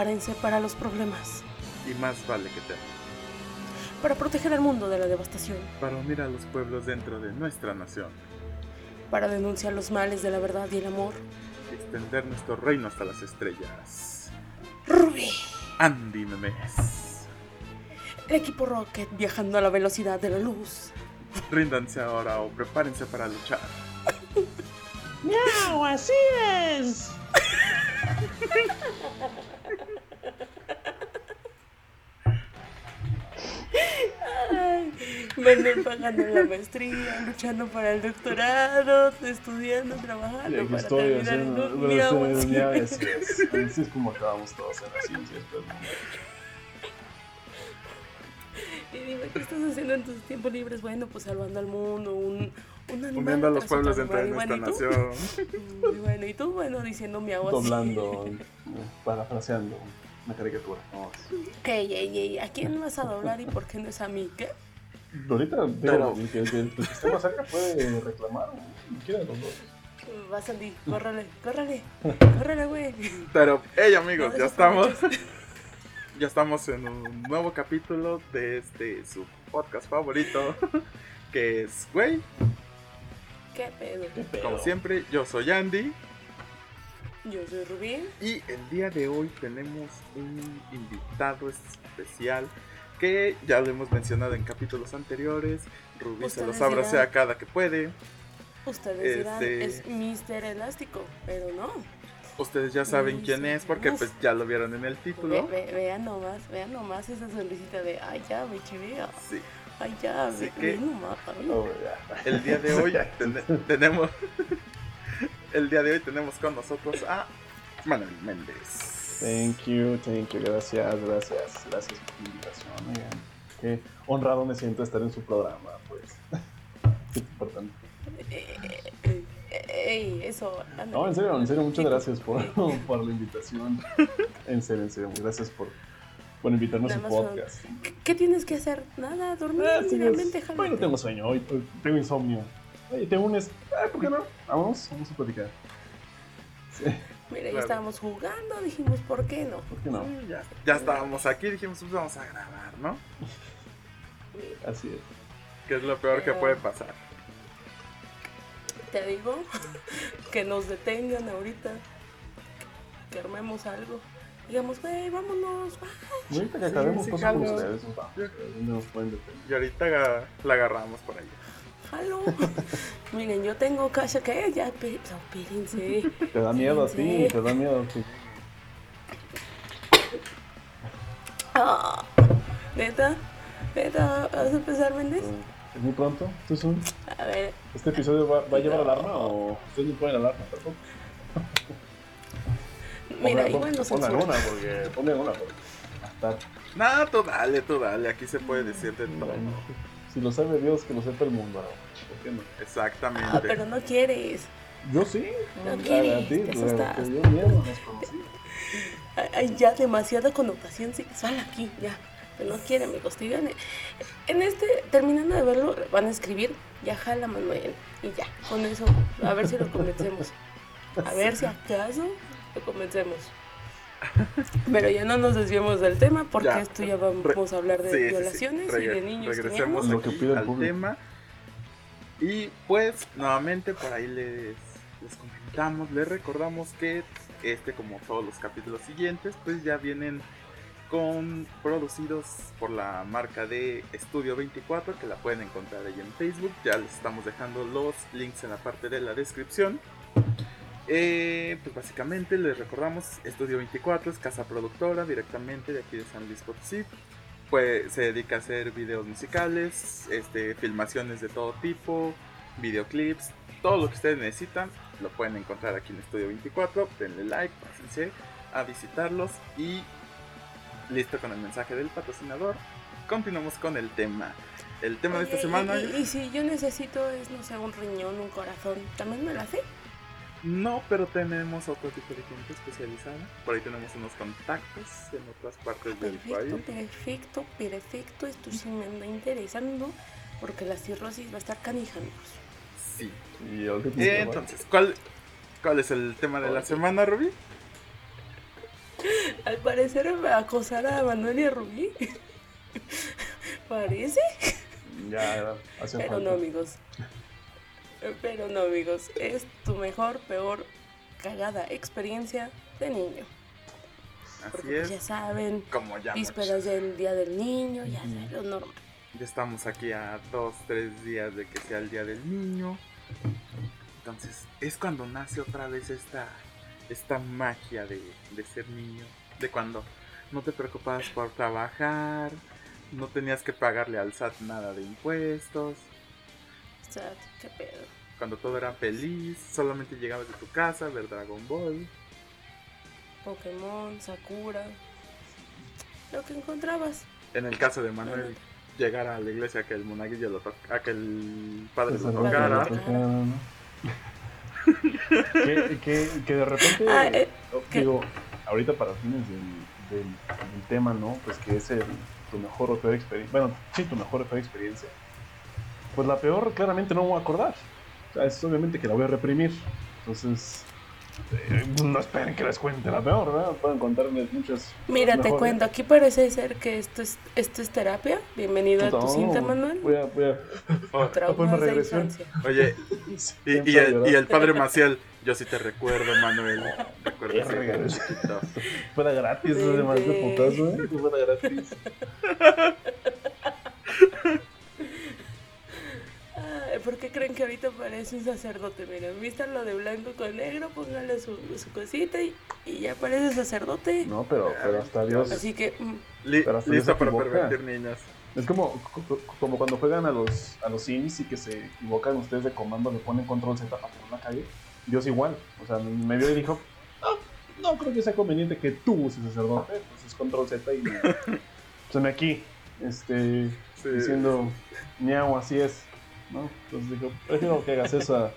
Prepárense para los problemas. Y más vale que te Para proteger al mundo de la devastación. Para unir a los pueblos dentro de nuestra nación. Para denunciar los males de la verdad y el amor. Y extender nuestro reino hasta las estrellas. Ruby. Andy Memes. El equipo Rocket viajando a la velocidad de la luz. Ríndanse ahora o prepárense para luchar. ¡Miau! ¡Así es! Ay, Manuel pagando la maestría, luchando para el doctorado, estudiando, trabajando Y aquí para estoy haciendo. bueno, estoy en así. es. Así es como acabamos todos en la ciencia. después de un miau. Y dime, ¿qué estás haciendo en tus tiempos libres? Bueno, pues salvando al mundo, un, un animal. Uniendo a los pueblos dentro de nuestra Bueno, ¿y nación. tú? Y bueno, y tú, bueno, diciendo miau así. Doblando, eh, parafraseando una caricatura. Ey, ey, ey, ¿a quién vas a doblar y por qué no es a mí? ¿Qué? Ahorita, digo, Pero- el, que, el que- el que esté más cerca puede reclamar. De los dos. Vas, Andy, córrele, córrele, córrele, güey. Pero, hey amigos, No ya estamos. Ya estamos en un nuevo capítulo de este su podcast favorito. Que es, güey, ¿Qué pedo? ¿Qué pedo? como siempre, yo soy Andy. Yo soy Rubí. Y el día de hoy tenemos un invitado especial que ya lo hemos mencionado en capítulos anteriores. Rubí se los abracea dirán. cada que puede. Ustedes dirán, Este- es Mr. Elástico, pero no. Ustedes ya saben quién es porque pues ya lo vieron en el Ve- título. ve- vean nomás, vean nomás esa sonrisita de, ay ya, me chivea, Sí. ay ya, Así ve, que- ve nomás. ay". Oh. El día de hoy ten- tenemos el día de hoy tenemos con nosotros a Manuel Méndez. Thank you, thank you, gracias, gracias, gracias por la invitación. Oigan, qué honrado me siento estar en su programa, pues. Qué importante. Eh, Ey, eso, ándale. No, en serio, en serio, muchas gracias por, por la invitación. En serio, en serio, gracias por, por invitarme a su podcast. ¿Qué, qué tienes que hacer? Nada, dormir, Ah, sí, mira, es- vente, jálate. Hoy no tengo sueño, hoy, hoy tengo insomnio. Oye, ¿te unes? Ah, ¿por qué no? Vamos, vamos a platicar. Sí, Mira, ya estábamos jugando, dijimos, ¿por qué no? ¿por qué no? Sí, ya, ya estábamos aquí, dijimos pues vamos a grabar, ¿no? Así es. Que es lo peor que puede pasar. te digo que nos detengan ahorita, que armemos algo. Digamos, güey, vámonos, ahorita que Sí, acabemos sí, cosas con ustedes, nos vamos. ¿Dónde nos pueden detener? Y ahorita la agarramos por ahí. Jalo. Miren, yo tengo casa que ya, no, espérense. Te da miedo a ti, Sí. te da miedo ti. Ah, ¿Neta? ¿Neta? ¿Vas a empezar, Méndez? ¿Es muy pronto? ¿Tú son? A ver, ¿Este episodio va, va a llevar alarma o ustedes no ponen alarma tampoco? mira, Pongan- igual no pongan una porque pongan una porque hasta Nah, tú dale, tú dale, aquí se puede decir de todo. Si lo sabe Dios que lo sepa el mundo. ¿no? ¿Por qué no? Exactamente. Ah, pero no quieres. Yo sí. No A- quieres, a ti, te te, asustas. te dio miedo. Hay- ya demasiada connotación sexual aquí, ya. Que no quiere, amigos. Digan, eh, en este, terminando de verlo, van a escribir, ya jala Manuel. Y ya, con eso, a ver si lo convencemos. A ver si acaso lo convencemos. Pero ya no nos desviemos del tema porque Ya. esto ya vamos a hablar de Sí, sí, sí. violaciones y de niños que Regresemos Lo que aquí pide el al público. tema. Y pues, nuevamente por ahí les, les comentamos, les recordamos que este, como todos los capítulos siguientes, pues ya vienen con producidos por la marca de Estudio 24, que la pueden encontrar ahí en Facebook. Ya les estamos dejando los links en la parte de la descripción. Eh, pues básicamente les recordamos, Estudio 24 es casa productora directamente de aquí de San Luis Potosí. Pues se dedica a hacer videos musicales, este, filmaciones de todo tipo, videoclips, todo lo que ustedes necesitan lo pueden encontrar aquí en Estudio 24. Denle like, pásense a visitarlos y listo con el mensaje del patrocinador. Continuamos con el tema. El tema de esta y- semana Y, y si yo necesito, es, no sé, un riñón, un corazón, ¿también me lo hace? No, pero tenemos otro tipo de gente especializada. Por ahí tenemos unos contactos en otras partes del Perfecto, país. perfecto, perfecto. Esto sí me anda interesando porque la cirrosis va a estar canija, amigos. Sí. Y Eh, entonces, ¿cuál, ¿cuál es el tema de la semana, Ruby? Al parecer me acosara a Manuel y a Rubí. Parece. Ya, hace Pero falta. no, amigos. Pero no, amigos. Es tu mejor, peor, cagada experiencia de niño. Así Porque pues, ya es. saben, Como ya vísperas del Día del Niño, ya Ujú. saben, lo normal. Ya estamos aquí a dos, tres días de que sea el día del niño. Entonces, es cuando nace otra vez esta, esta magia de, de ser niño. De cuando no te preocupabas por trabajar, no tenías que pagarle al SAT nada de impuestos. O sea, qué pedo. Cuando todo era feliz, solamente llegabas de tu casa a ver Dragon Ball. Pokémon, Sakura. Lo que encontrabas. En el caso de Manuel, llegar a la iglesia a que el monaguillo lo tocara, a que el padre Pues, lo tocara. no, no, no, no. que, que, que de repente, Ah, eh, ¿qué? digo, ahorita para fines del, del, del tema, ¿no? Pues que es el, tu mejor o peor experiencia. Bueno, sí, tu mejor o peor experiencia. Pues la peor, claramente no me voy a acordar. O sea, es obviamente que la voy a reprimir. Entonces, eh, no esperen que les cuente la peor, ¿verdad? Pueden contarme muchas. Mira, te cuento, aquí parece ser que esto es, esto es terapia. Bienvenido a tu No, cinta, Manuel. Voy a, voy a. Oh, de regresión. Oye, y, y el, y el padre Maciel, yo sí te recuerdo, Manuel. Recuerdo. Fuera gratis, eso de putazo, ¿eh? Fuera gratis. ¿Por qué creen que ahorita parece un sacerdote? Miren, vístanlo de blanco con negro, póngale su, su cosita y, y ya parece sacerdote. No, pero, pero hasta Dios. Así que, mm, Li- Pero hasta listo se para pervertir niñas. Es como, co- como cuando juegan a los, a los Sims y que se equivocan ustedes de comando, le ponen control Z para no la calle. Dios igual. O sea, me vio y dijo, no, no creo que sea conveniente que tú uses sacerdote. Entonces control Z y se me aquí, este, Sí. diciendo, miau, así es. ¿No? Entonces dijo, prefiero que hagas eso a,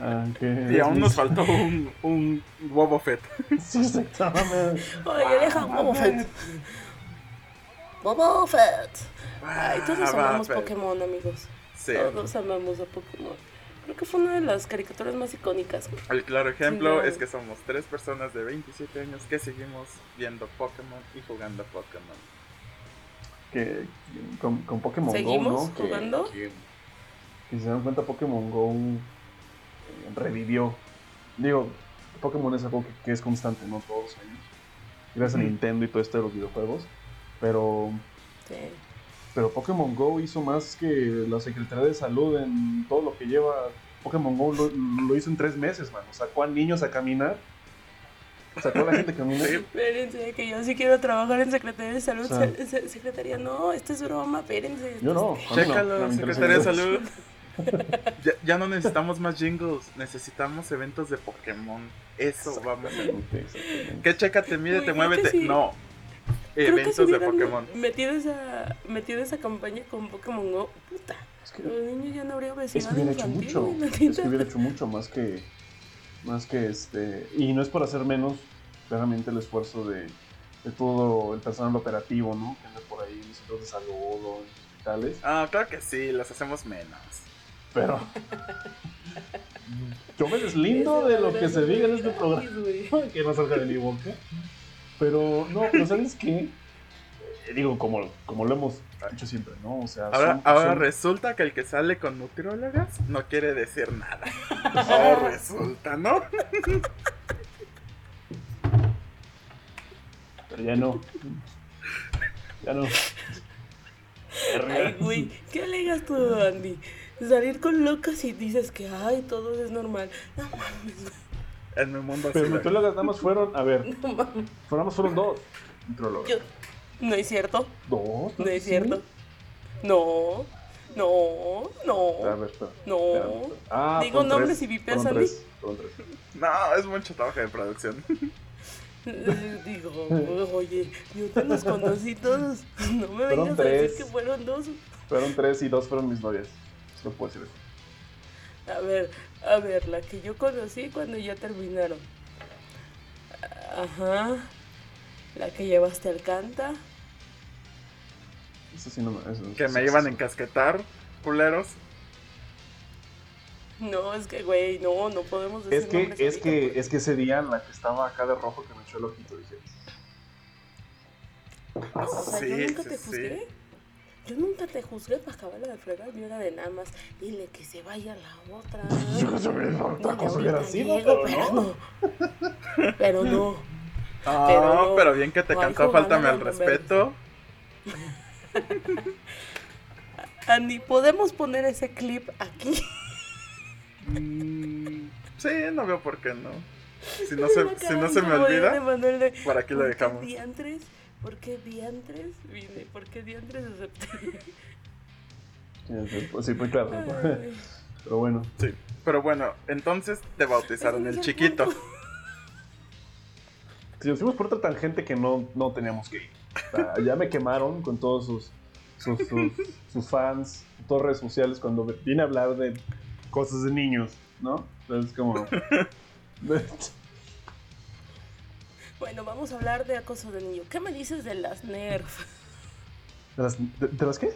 a que... Y aún nos faltó un, un Boba Fett. Sí, exactamente. oye, deja Boba Fett. Boba Fett. Ay, todos Ah, amamos. Pokémon, amigos. Sí. Todos amamos a Pokémon. Creo que fue una de las caricaturas más icónicas. El claro ejemplo Sí, es que somos tres personas de 27 años que seguimos viendo Pokémon y jugando Pokémon. Que con, con Pokémon ¿Seguimos Go, jugando? Que, que si se dan cuenta, Pokémon Go revivió. Digo, Pokémon es algo que, que es constante, ¿no? Todos los años. Gracias a Ujú. Nintendo y todo esto de los videojuegos. Pero, Sí. pero Pokémon Go hizo más que la Secretaría de Salud en todo lo que lleva. Pokémon Go lo, lo hizo en tres meses, mano. Sacó a niños a caminar. Sacó a la gente a caminar. Sí. Espérense, que yo sí quiero trabajar en Secretaría de Salud. O sea- Se- se- Secretaría, no, esto es broma, espérense. Yo no. a no, Chécalo, no Secretaría de. Salud. Ya, ya no necesitamos más jingles, necesitamos eventos de Pokémon. Eso vamos a. Que chécate, mídete, Uy, muévete. sí. No. Creo que Eventos si de Pokémon. Metido esa, metido esa campaña con Pokémon Go, puta. Es que- Los niños ya no habría Es obesidad que hubiera hecho infantil, mucho. Es que hubiera hecho mucho más que. Más que este. Y no es por hacer menos, claramente, el esfuerzo de, de todo el personal operativo, ¿no? Que anda por ahí en los centros de salud o en hospitales. Ah, claro que sí, las hacemos menos. Pero. Yo me deslindo de lo que se diga en este programa. Que no salga de mi boca. Pero, no, pero ¿sabes qué? Digo, como, como lo hemos hecho siempre, ¿no? O sea, Ahora, son- ahora son- resulta que el que sale con nutriólogas no quiere decir nada. Oh, resulta, ¿no? Pero ya no. Ya no. Ay, güey, ¿qué alegas tú, Andy? Salir con locas y dices que, ay, todo es normal. No mames, En mi mundo Pero así. nutriólogas nada más fueron, a ver, no mames. más fueron dos. Yo, no es cierto, ¿Dos? no es ¿Sí? cierto. No, no, A no, ver, espera. no. espera. Ah, Digo fueron nombres y vipeas, fueron fueron tres. No, es mucho trabajo de producción. Digo, oye, yo te los conocí todos. No me Fueron vengas a decir que fueron dos. Fueron tres y dos fueron mis novias. No puedo decir eso. A ver, a ver, la que yo conocí cuando ya terminaron. Ajá. La que llevaste al canta. Eso sí no me. Eso, Que eso- me eso- iban a encasquetar, culeros. No, es que, güey, no, no podemos decir Es que, es que, porque- es que ese día la que estaba acá de rojo que me echó el ojito, dije. O sea, yo Sí, nunca sí, te sí. Yo nunca te juzgué para acabarla de fregar. Yo era de nada más. Dile que se vaya la otra. Yo se me Dile, otra cosa hubiera ahorita sido, pero pero no. no. Pero no. Ah, Pero pero, no. bien que te No, cantó Fáltame al respeto. Andy, ¿podemos poner ese clip aquí? Mm, sí, no veo por qué no. Si no se, Me si no se me olvida, por aquí lo ¿por qué dejamos. diantres? ¿Por qué diantres? Vine, ¿por qué diantres acepté? Pues sí, pues claro. Ay. Pero bueno. Sí. Pero bueno, entonces te bautizaron el chiquito. Si nos fuimos por otra tangente que no, no teníamos que ir. O sea, ya me quemaron con todos sus, sus, sus, sus fans, todas redes sociales, cuando viene a hablar de cosas de niños, ¿no? Entonces, como. Bueno, vamos a hablar de acoso de niño. ¿Qué me dices de las Nerf? ¿De las, de, de las qué?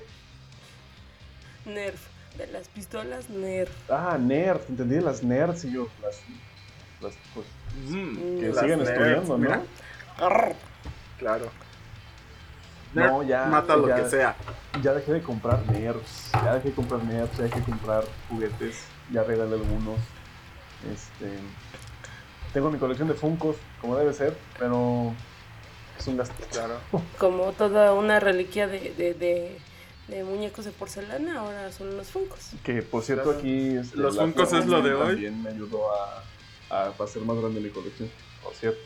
Nerf, de las pistolas Nerf. Ah, nerd, entendí de las nerds y yo. Las, las pues, Mm, que las siguen nerds, estudiando, ¿no? mira, claro. No, ya, Mata lo ya. que sea. Ya dejé de comprar nerds. Ya dejé de comprar nerds, ya dejé de comprar juguetes. Ya regalé algunos. Este. Tengo mi colección de Funkos, como debe ser, pero es un gasto. Claro. Como toda una reliquia de, de, de, de muñecos de porcelana, ahora son los funcos. Que por cierto, Claro. aquí. este, Los Funkos es lo de hoy. También me ayudó a, a hacer más grande mi colección, por cierto.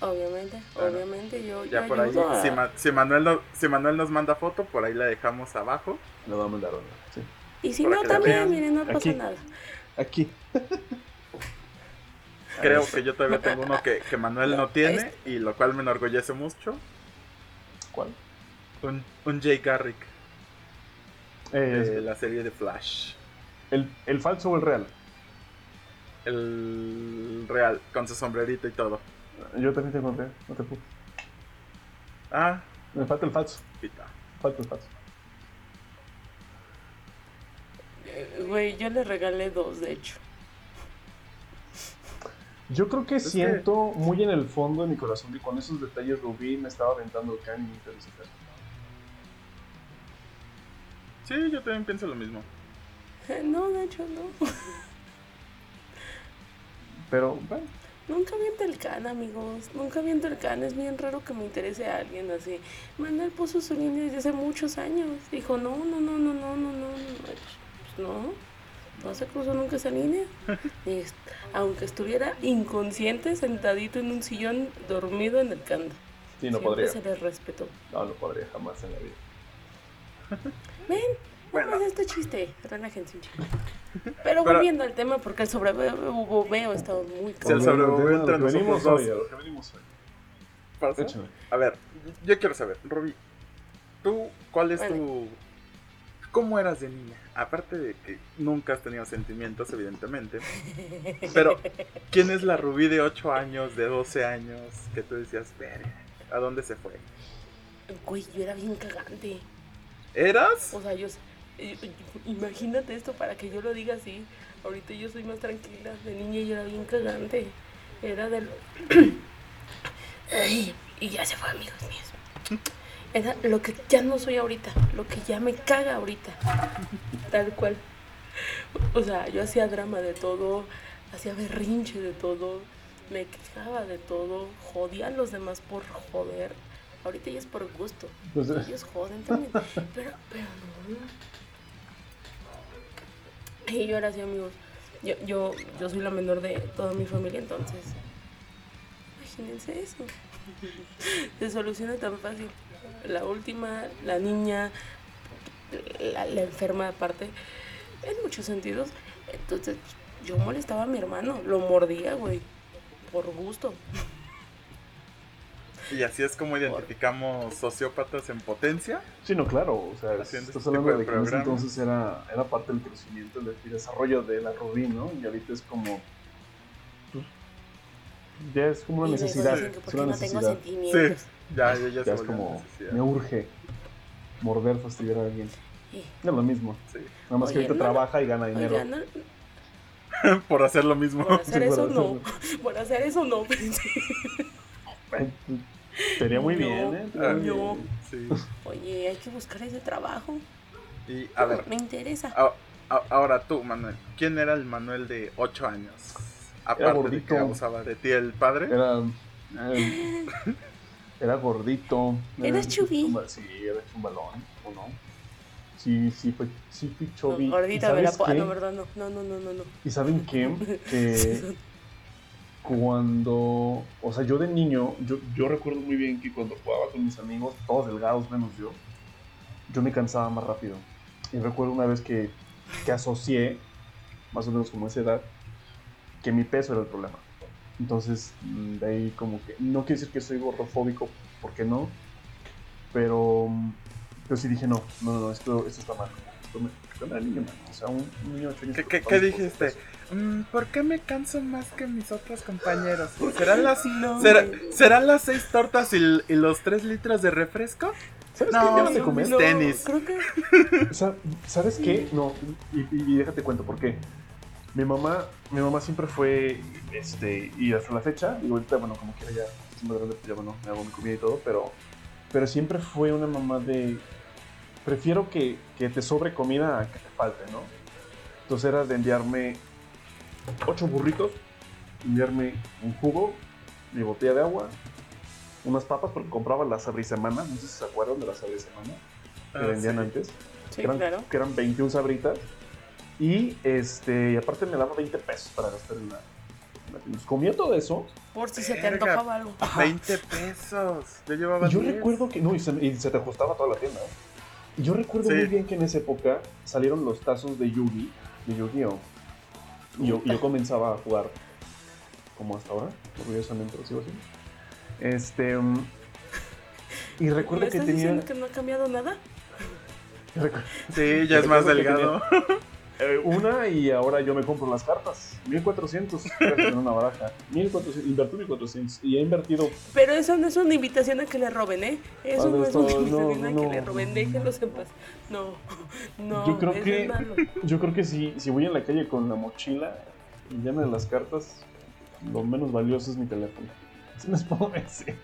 Obviamente, Claro. obviamente yo, Ya yo por ahí, a- si, Ma- si Manuel no- si Manuel nos manda foto, por ahí la dejamos abajo. Le voy a mandar una. Sí. Y si para no, también, miren, no pasa Aquí. nada. Aquí. Creo que yo todavía tengo uno que, que Manuel no tiene, Este. y lo cual me enorgullece mucho. ¿Cuál? Un, un Jay Garrick Eh, de la serie de Flash. el, ¿El falso o el real? El real, con su sombrerito y todo. Yo también tengo el real, no te preocupes. Ah, Me falta el falso. pita. Falta el falso. Eh, Güey, yo le regalé dos, de hecho. Yo creo que siento muy en el fondo de mi corazón que con esos detalles Rubí me estaba aventando el can y me. Sí, yo también pienso lo mismo. Eh, No, de hecho, no. Pero, bueno, Nunca viento el can, amigos. Nunca viento el can. Es bien raro que me interese a alguien así. Manuel puso su línea desde hace muchos años. Dijo, no, no, no, no, no, no, no. no. Pues, no. No se cruzó nunca esa línea. Aunque estuviera inconsciente, sentadito en un sillón, dormido en el can. sí, no Siempre podría. se le respetó. No, no podría jamás en la vida. Ven, Bueno. a este chiste. Relájense un chingo. Pero Pero- volviendo al tema, porque el sobreveo está muy Sí, el cabrón. sobreviviente Volviendo a lo entre que venimos hoy, a ver, yo quiero saber, Roby, ¿tú cuál es tu... ¿Cómo eras de niña? Aparte de que nunca has tenido sentimientos, evidentemente. Pero, ¿quién es la Rubí de 8 años, de 12 años, que tú decías, verga, ¿a dónde se fue? Güey, yo era bien cagante. ¿Eras? O sea, yo, yo- imagínate esto para que yo lo diga así. Ahorita yo soy más tranquila. De niña yo era bien cagante. Era del. Ay, y ya se fue, amigos míos. Era lo que ya no soy ahorita. Lo que ya me caga ahorita. Tal cual. O sea, yo hacía drama de todo. Hacía berrinche de todo. Me quejaba de todo. Jodía a los demás por joder. Ahorita ya es por gusto. Pues, eh, Ellos joden también. Pero, pero no. Y yo era así, amigos. Yo, yo, yo soy la menor de toda mi familia, entonces. Imagínense eso. Se soluciona tan fácil. La última, la niña, la, la enferma aparte, en muchos sentidos. Entonces, yo molestaba a mi hermano, lo mordía, güey, por gusto. Y así es como identificamos sociópatas en potencia. sí, no, claro. O sea, estás este hablando de de que en ese programa. entonces era, era parte del crecimiento del y desarrollo de la Rubí, ¿no? Y ahorita es como. Ya es como una Y necesidad. Es una no tengo necesidad. sentimientos. Ya, ya, ya, es como. necesidad. Me urge morder, fastidiar a alguien. Y- Es lo mismo. Sí. Nada más que ahorita no, trabaja y gana dinero. Oiga, no, Por hacer lo mismo. Por hacer Sí, eso por no. Por hacer eso no. Estaría muy No. bien, ¿eh? Ah, No. sí. Oye, hay que buscar ese trabajo. Y a ver, Me interesa. a- a- ahora tú, Manuel. ¿Quién era el Manuel de 8 años? Aparte de gordito. que abusaba de ti el padre. Era. eh, Era gordito. Eras Era- chubby. Sí, era un balón, ¿o no? Sí, sí, fue, sí fui gordita, ¿Y me la po- ah? No, verdad, no. No, no, no, no. no. ¿Y saben qué? Que cuando, o sea, yo de niño, yo, yo recuerdo muy bien que cuando jugaba con mis amigos, todos delgados menos yo, yo me cansaba más rápido. Y recuerdo una vez que, que asocié, más o menos como esa edad, que mi peso era el problema. Entonces, mm, de ahí como que, no quiere decir que soy gordofóbico, porque no, pero, mm, pero sí dije, no, no, no, no, esto, esto está mal. Esto me, yo era niño, o sea, un, un niño de ¿Qué, qué, qué dijiste? Mm, ¿Por qué me canso más que mis otros compañeros? ¿Serán las, No, será-. ¿serán las seis tortas y, y los tres litros de refresco? ¿Sabes No, qué de no, comer? tenis. Creo que. O sea, ¿Sabes qué? No, y- y déjate cuento por qué. Mi mamá, mi mamá siempre fue, este, y hasta la fecha, y ahorita, bueno, como quiera ya, estoy grande, pues ya, bueno, me hago mi comida y todo, pero, pero siempre fue una mamá de, prefiero que, que te sobre comida a que te falte, ¿no? Entonces era de enviarme ocho burritos, enviarme un jugo, mi botella de agua, unas papas, porque compraba las semana no sé si se acuerdan de las semana que Ah, vendían sí. antes Sí, que, eran, claro. que eran 21 sabritas. Y este, y aparte me daba 20 pesos para gastar en la. tienda. Comía todo eso. Por si se te Verga. antojaba algo. 20 pesos. Yo llevaba Y yo 10. recuerdo que. No, y se, y se te ajustaba toda la tienda. ¿eh? Y yo recuerdo Sí. muy bien que en esa época salieron los tazos de Yugi, de Yu-Gi-Oh! Y yo, yo comenzaba a jugar como hasta ahora, orgullosamente lo sigo haciendo. Este. mm, Y ¿Me recuerdo que estás tenía. diciendo que no ha cambiado nada? recu- Sí, ya es más delgado. Eh, una y ahora yo me compro las cartas. 1400 en una baraja. 1400, invertí 1400 y he invertido. Pero eso no es una invitación a que le roben, ¿eh? Eso no no, es una no, invitación a no, que le roben. Déjenlos en paz. No, no. Yo creo eso que- es malo. Yo creo que si, si voy en la calle con la mochila llena de las cartas, lo menos valioso es mi teléfono. Así les puedo decir.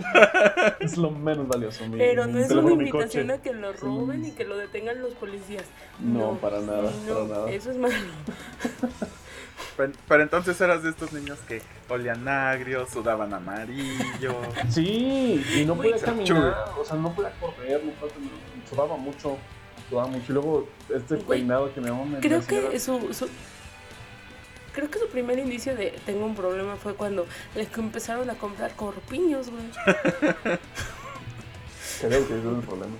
es lo menos valioso. Mi, Pero mi no es una invitación a que lo roben Sí. y que lo detengan los policías. No, para nada, no, para nada. Eso es malo. Pero, pero entonces eras de estos niños que olían agrio, sudaban amarillo. Sí, y no podía caminar, o sea, no podía correr, no podía, sudaba mucho, sudaba mucho. Y luego este peinado que mi mamá me Creo me que su, su- creo que su primer inicio de tengo un problema fue cuando les empezaron a comprar corpiños, güey. Creo que es el problema.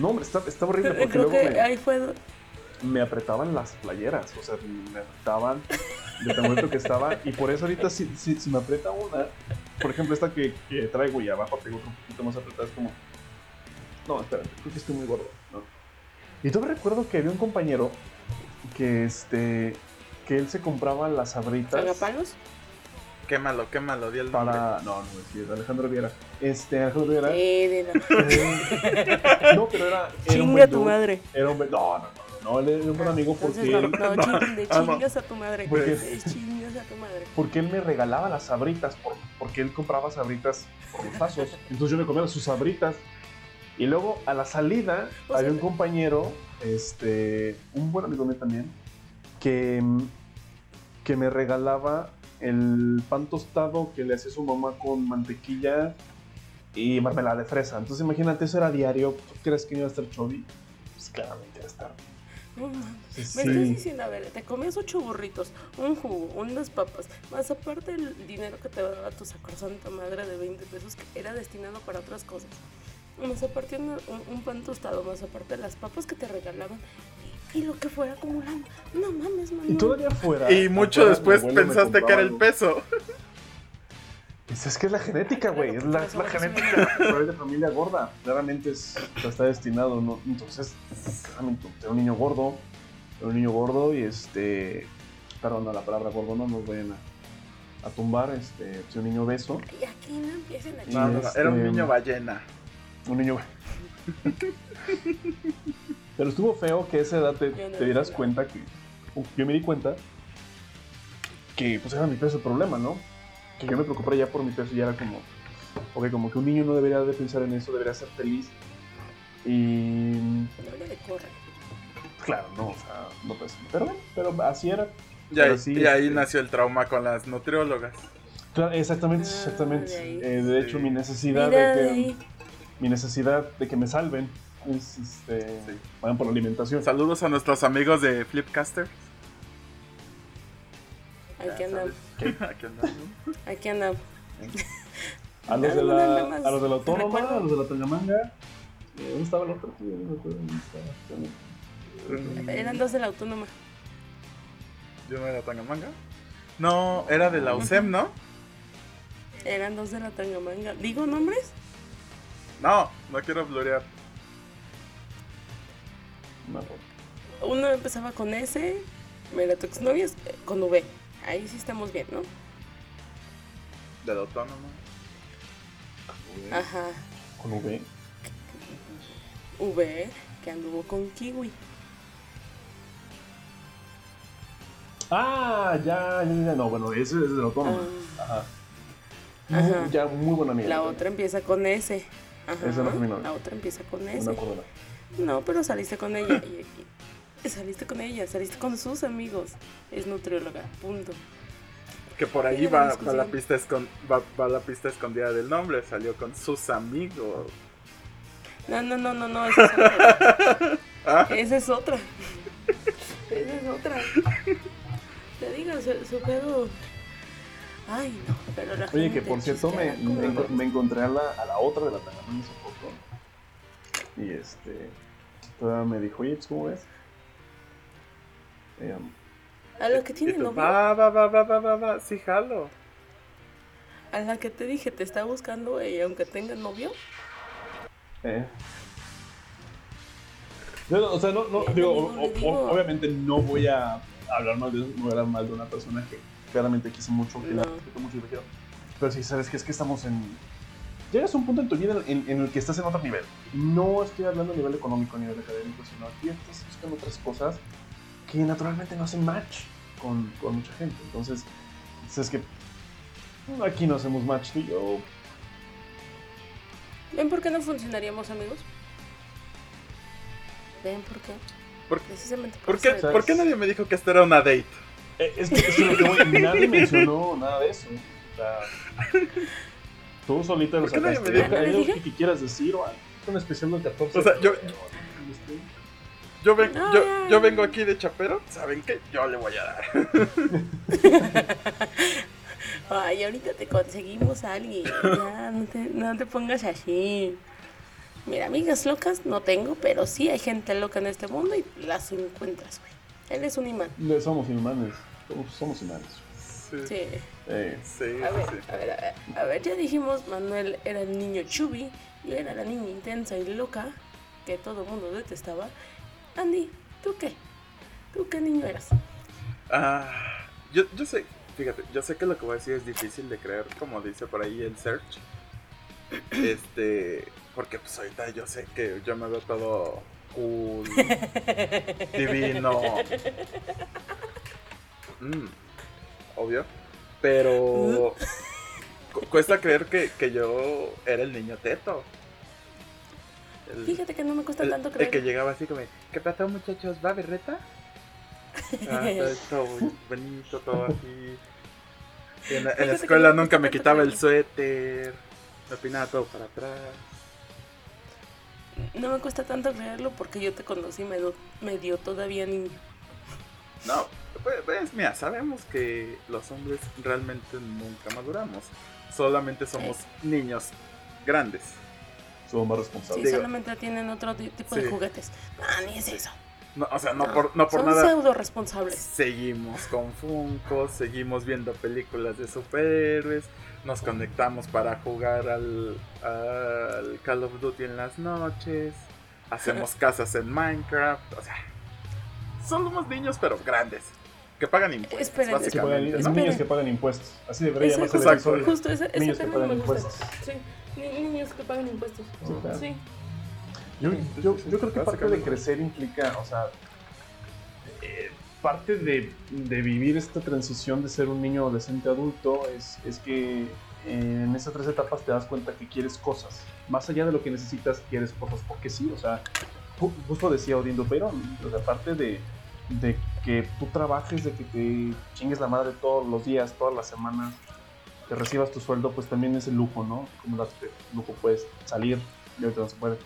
No, hombre, está, está horrible porque Creo luego que me, ahí fue me apretaban las playeras, o sea, me apretaban de tan momento que estaba. Y por eso ahorita si, si, si me aprieta una, por ejemplo esta que, que traigo y abajo tengo un poquito más apretada, es como, no, espérate, creo que estoy muy gordo. ¿no? Y yo recuerdo que había un compañero que, este, que él se compraba las sabritas ¿Agapalos? Quémalo, quémalo, di el nombre. para... No, no, sí, es Alejandro Viera. Este, Alejandro Viera... Sí, de la... eh, no, pero era... era Chinga tu dude. madre. Era un. No, no, no, no, él era un buen amigo porque Entonces, no, él... no, ching- de no. chingas a tu madre. Porque- De chingas a tu madre. porque él me regalaba las sabritas, por- porque él compraba sabritas por los tazos. Entonces yo me comía sus sabritas. Y luego a la salida O sea, había un compañero, este, un buen amigo mío también, que, que me regalaba el pan tostado que le hacía su mamá con mantequilla y mermelada de fresa. Entonces imagínate, eso era diario. ¿Tú crees que iba a estar chubby? Pues claramente iba a estar. No. Entonces, Me sí. estás diciendo, a ver, te comías ocho burritos, un jugo, unas papas, más aparte el dinero que te daba tu sacrosanta madre de 20 pesos que era destinado para otras cosas. Más aparte un, un pan tostado, más aparte las papas que te regalaban y, y lo que fuera acumulando. No mames, Y Manuel. todavía fuera. Y mucho después pensaste que era el peso. Pues es que es la genética, güey. Es la, es la genética. Soy de familia gorda. Claramente es, está destinado, ¿no? Entonces, claramente, tengo un niño gordo. Tengo un niño gordo y este. Perdón, a la palabra gordo no nos vayan a, a tumbar. Este, soy un niño beso. Y aquí no empiecen a Y No, no, no, era un este- niño ballena. Un niño. Pero estuvo feo que a esa edad te, no te dieras cuenta que. Yo me di cuenta que pues era mi peso el problema, ¿no? Que yo me preocupara ya por mi peso y ya era como, ok, como que un niño no debería de pensar en eso, debería ser feliz. Y No le corre. claro, no, o sea, no pues, pero bueno, pero así era. Y ahí, sí, y ahí este- nació el trauma con las nutriólogas. Claro, exactamente, Ah, exactamente. de ahí. Eh, de hecho, mi necesidad Mira de que ahí. mi necesidad de que me salven este Sí. vayan por la alimentación. Saludos a nuestros amigos de Flipcaster. Aquí andamos. Aquí andamos. Aquí andamos. A los de la, a los de la autónoma, a los de la Tangamanga. Eh, ¿Dónde estaba el otro? tío? No me acuerdo dónde estaba. Eran dos de la autónoma. Yo no era Tangamanga. No, era de la USEM, ¿no? Eran dos de la Tangamanga. ¿Digo nombres? No, no quiero blurear. No me acuerdo. Uno empezaba con S, mira, tu exnovio es con V. Ahí sí estamos bien, ¿no? De la autónoma. Ajá. Con V. V, que anduvo con Kiwi. Ah, ya, ya, ya. No, bueno, ese es de la autónoma. Ajá. Ajá. Muy- Ya, muy buena amiga. La otra empieza con S. Ajá. Esa no fue mi novia. La otra empieza con No S. acuerdo. No, pero saliste con ella. y- y- saliste con ella, saliste con sus amigos. Es nutrióloga, punto. Que por ahí la va, va discusión. la pista escon- va, va la pista escondida del nombre. Salió con sus amigos. No, no, no, no, no, esa es otra. Ah, Esa es otra. Esa es otra. Te digo, su, su pedo. Ay, no, pero la Oye, gente que por cierto, me, encontré a la, a la otra de la Tangamanga hace poco. Y este. Todavía me dijo, oye, ¿cómo ves? Eh, A la que y tiene novio. va, va, va, va, va, va, va, sí, jalo. A la que te dije, te está buscando ella, aunque tenga novio. Eh. No, no, o sea, no, no, digo, o- obviamente no voy a hablar mal de, no hablar mal de una persona que claramente quise mucho, que la No. respeto mucho y la quiero. Pero sí, sabes que es que estamos en... Llegas a un punto en tu vida en, en el que estás en otro nivel. No estoy hablando a nivel económico, a nivel académico, sino aquí estás buscando otras cosas que naturalmente no hacen match con, con mucha gente. Entonces, es que mm, aquí no hacemos match tú y yo. ¿Ven por qué no funcionaríamos, amigos? ¿Ven por qué? ¿Por, Precisamente por eso qué. ¿Por qué nadie me dijo que esto era una date? Eh, Es que, es que lo que voy, nadie mencionó nada de eso. O sea, tú solita lo ¿Por qué nadie sacaste. me dijo? ¿Hay quieras decir o algo? Un especial del 14. O sea, yo- Yo, ven- No, yo, yo vengo aquí de chapero, ¿saben qué? Yo le voy a dar. Ay, ahorita te conseguimos a alguien. Ya, no te, no te pongas así. Mira, amigas locas no tengo, pero sí hay gente loca en este mundo y las encuentras, güey. Él es un imán. le- somos imanes. Somos, somos imanes. Sí, sí, Sí. A ver, a ver, a ver, a ver, ya dijimos, Manuel era el niño chubby y era la niña intensa y loca que todo el mundo detestaba. Andy, ¿tú qué? ¿Tú qué niño eras? Ah, yo, yo sé, fíjate, yo sé que lo que voy a decir es difícil de creer, como dice por ahí el search. Este, porque pues ahorita yo sé que yo me veo todo cool, divino. Mm, obvio. Pero cu- cuesta creer que, que yo era el niño teto. El- Fíjate que no me cuesta el, tanto el creer. que llegaba así como, ¿qué pasó muchachos? ¿Va berreta? Ah, todo, bonito, todo así. Y En la, en escuela no me nunca me quitaba el suéter, me opinaba todo para atrás. No me cuesta tanto creerlo porque yo te conocí medio, medio todavía niño. No, pues, pues, mira, sabemos que los hombres realmente nunca maduramos. Solamente somos niños grandes. somos más Sí, responsables. Digo- solamente tienen otro ti- tipo Sí. de juguetes. Ah, ni es eso. No, o sea, no, por, no por Son nada. pseudo responsables. Seguimos con Funko, seguimos viendo películas de superhéroes, nos conectamos para jugar al, al Call of Duty en las noches, hacemos casas en Minecraft, o sea, somos niños pero grandes, que pagan impuestos, Esperen, Que pagan- básicamente, es ¿no? niños que pagan impuestos. Así debería llamarse el Exacto. episodio. Justo ese, ese Niños que pagan me gusta. impuestos. Sí, ni- niños que pagan impuestos. Sí, claro. Sí. Yo, yo, yo creo que parte de Básicamente. crecer implica, o sea, eh, parte de, de vivir esta transición de ser un niño adolescente adulto es, es que en esas tres etapas te das cuenta que quieres cosas. Más allá de lo que necesitas, quieres cosas porque sí. O sea, justo decía Odindo Peirón, o sea, aparte de, de que tú trabajes, de que te chingues la madre todos los días, todas las semanas, que recibas tu sueldo, pues también es el lujo, ¿no? Como date lujo puedes salir, y ahorita no se puede.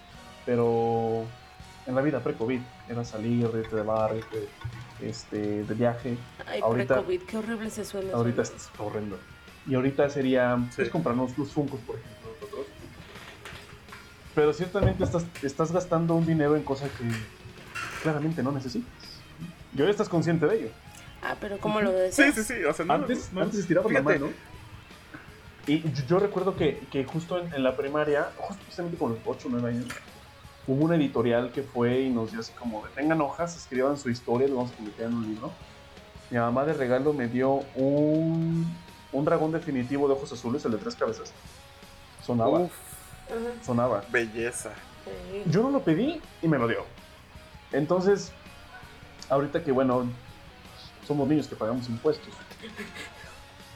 Pero en la vida pre-COVID era salir, irte de bar, irte este, de viaje. Ay, Ahorita- pre-COVID, qué horrible se suena. Ahorita es horrendo. Y ahorita sería pues, Sí. comprarnos los Funkos, por ejemplo. Pero ciertamente estás, estás gastando un dinero en cosas que claramente no necesitas. Y hoy estás consciente de ello. Ah, pero ¿cómo lo Sí, deseas? sí, sí. O sea, no, antes, no- antes estirabas la mano. Y yo, yo recuerdo que, que justo en, en la primaria, justamente con los 8 o 9 años, hubo una editorial que fue y nos dio así como de tengan hojas, escriban su historia, lo vamos a publicar en un libro. Mi mamá de regalo me dio un, un dragón definitivo de ojos azules, el de tres cabezas. Sonaba, Uf, Ajá, sonaba. belleza. Yo no lo pedí y me lo dio. Entonces, ahorita que bueno, somos niños que pagamos impuestos,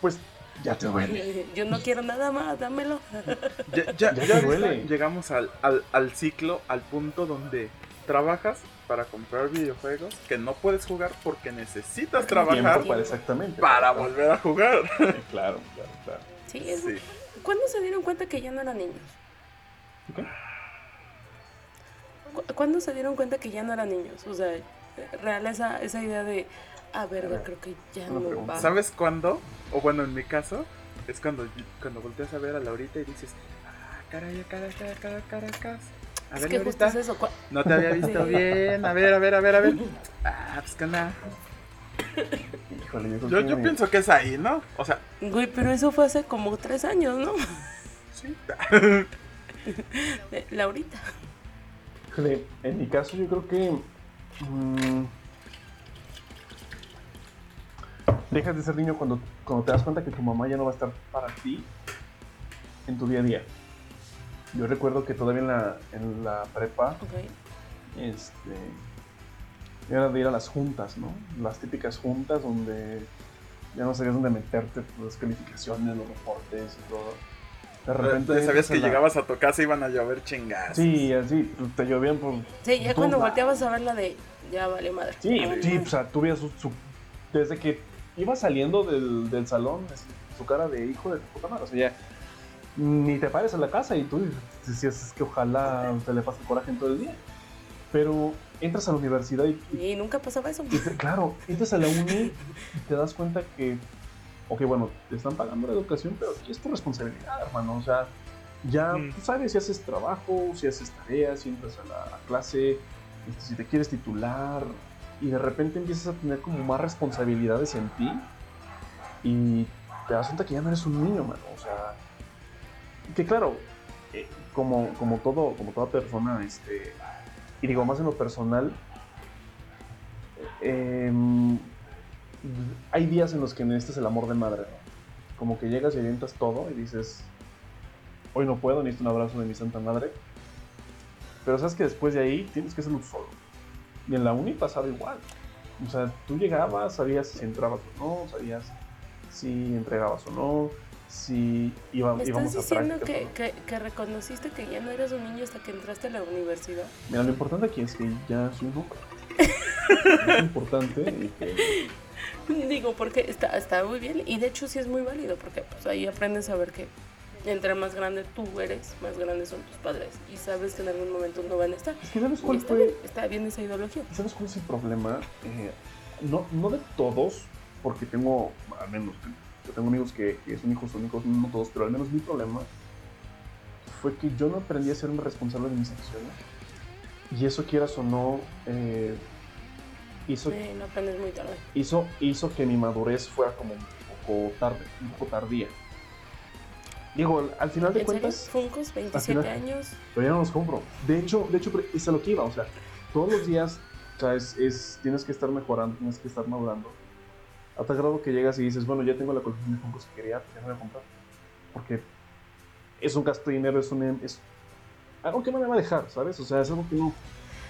pues ya te duele. Yo no quiero nada más, dámelo. Ya, ya, Ya ya te ahorita duele. llegamos al, al, al ciclo, al punto donde trabajas para comprar videojuegos que no puedes jugar porque necesitas trabajar Tiempo para exactamente. para volver a jugar. Claro, claro, claro. Sí, es... Sí. ¿Cuándo se dieron cuenta que ya no eran niños? ¿Qué? ¿Cu- ¿Cuándo se dieron cuenta que ya no eran niños? O sea, real esa, esa idea de, a ver, A ver, creo que ya una no pregunta. va. ¿Sabes cuándo? O bueno, en mi caso, es cuando, cuando volteas a ver a Laurita y dices, ah, caray, caray, caray, caray, caracas. A Es ver, que justo Laurita, es eso. no te había visto Sí. bien. A ver, a ver, a ver, a ver. Ah, pues que nada. Híjole, yo Yo, pienso que es ahí, ¿no? O sea, Güey, pero eso fue hace como tres años, ¿no? sí. Laurita. Híjole, en mi caso yo creo que... mm, dejas de ser niño cuando, cuando te das cuenta que tu mamá ya no va a estar para ti en tu día a día. Yo recuerdo que todavía en la, en la prepa este, era de ir a las juntas, ¿no? Las típicas juntas donde ya no sabías dónde meterte, pues, las calificaciones, los reportes y todo. De repente... sabías que la- llegabas a tu casa y iban a llover chingas. Sí, así, pues, te llovían por... Sí, ya cuando volteabas a ver la de, ya vale madre. Sí, sí, o sea, tú veías su, su- Desde que iba saliendo del, del salón, así, su cara de hijo de tu puta madre. O sea, ya ni te pares a la casa y tú decías, es que ojalá te le pase el coraje en todo el día. Pero entras a la universidad y, y Y nunca pasaba eso. Y claro, entras a la uni y te das cuenta que, ok, bueno, te están pagando la educación, pero sí es tu responsabilidad, hermano. O sea, ya Mm. tú sabes si haces trabajo, si haces tareas, si entras a la clase, este, si te quieres titular, y de repente empiezas a tener como más responsabilidades en ti y te das cuenta que ya no eres un niño, mano. O sea, que claro, eh, como, como, todo, como toda persona, este, y digo más en lo personal, em, hay días en los que necesitas el amor de madre, ¿no? Como que llegas y avientas todo y dices, hoy no puedo, necesito un abrazo de mi santa madre. Pero sabes que después de ahí tienes que hacerlo solo. Y en la uni pasaba igual. O sea, tú llegabas, sabías si entrabas o no, sabías si entregabas o no, si iba, ¿Me íbamos estás a diciendo que, no. que, que reconociste que ya no eras un niño hasta que entraste a la universidad? Mira, lo importante aquí es que ya soy un hombre. es importante y que Digo, porque está, está muy bien y de hecho sí es muy válido porque pues ahí aprendes a ver que entre más grande tú eres, más grandes son tus padres y sabes que en algún momento no van a estar. Es que ¿sabes cuál está fue? bien, está bien esa ideología. ¿Sabes cuál es el problema? Eh, no, no de todos, porque tengo, al menos, yo tengo amigos que, que son hijos únicos, no todos, pero al menos mi problema fue que yo no aprendí a serme responsable de mis acciones. Y eso, quieras o no, eh, hizo, Eh, no aprendes muy tarde. hizo, hizo que mi madurez fuera como un poco tarde, un poco tardía. Digo, al final de cuentas, Funcos, 27 final- años. pero ya no los compro. De hecho, de hecho, es a lo que iba. O sea, todos los días, o sea, es, es- tienes que estar mejorando, tienes que estar madurando. A tal grado que llegas y dices, bueno, ya tengo la colección de Funkos que quería, ya no voy a comprar. Porque es un gasto de dinero, es un... Es algo que no me va a dejar, ¿sabes? O sea, es algo que no...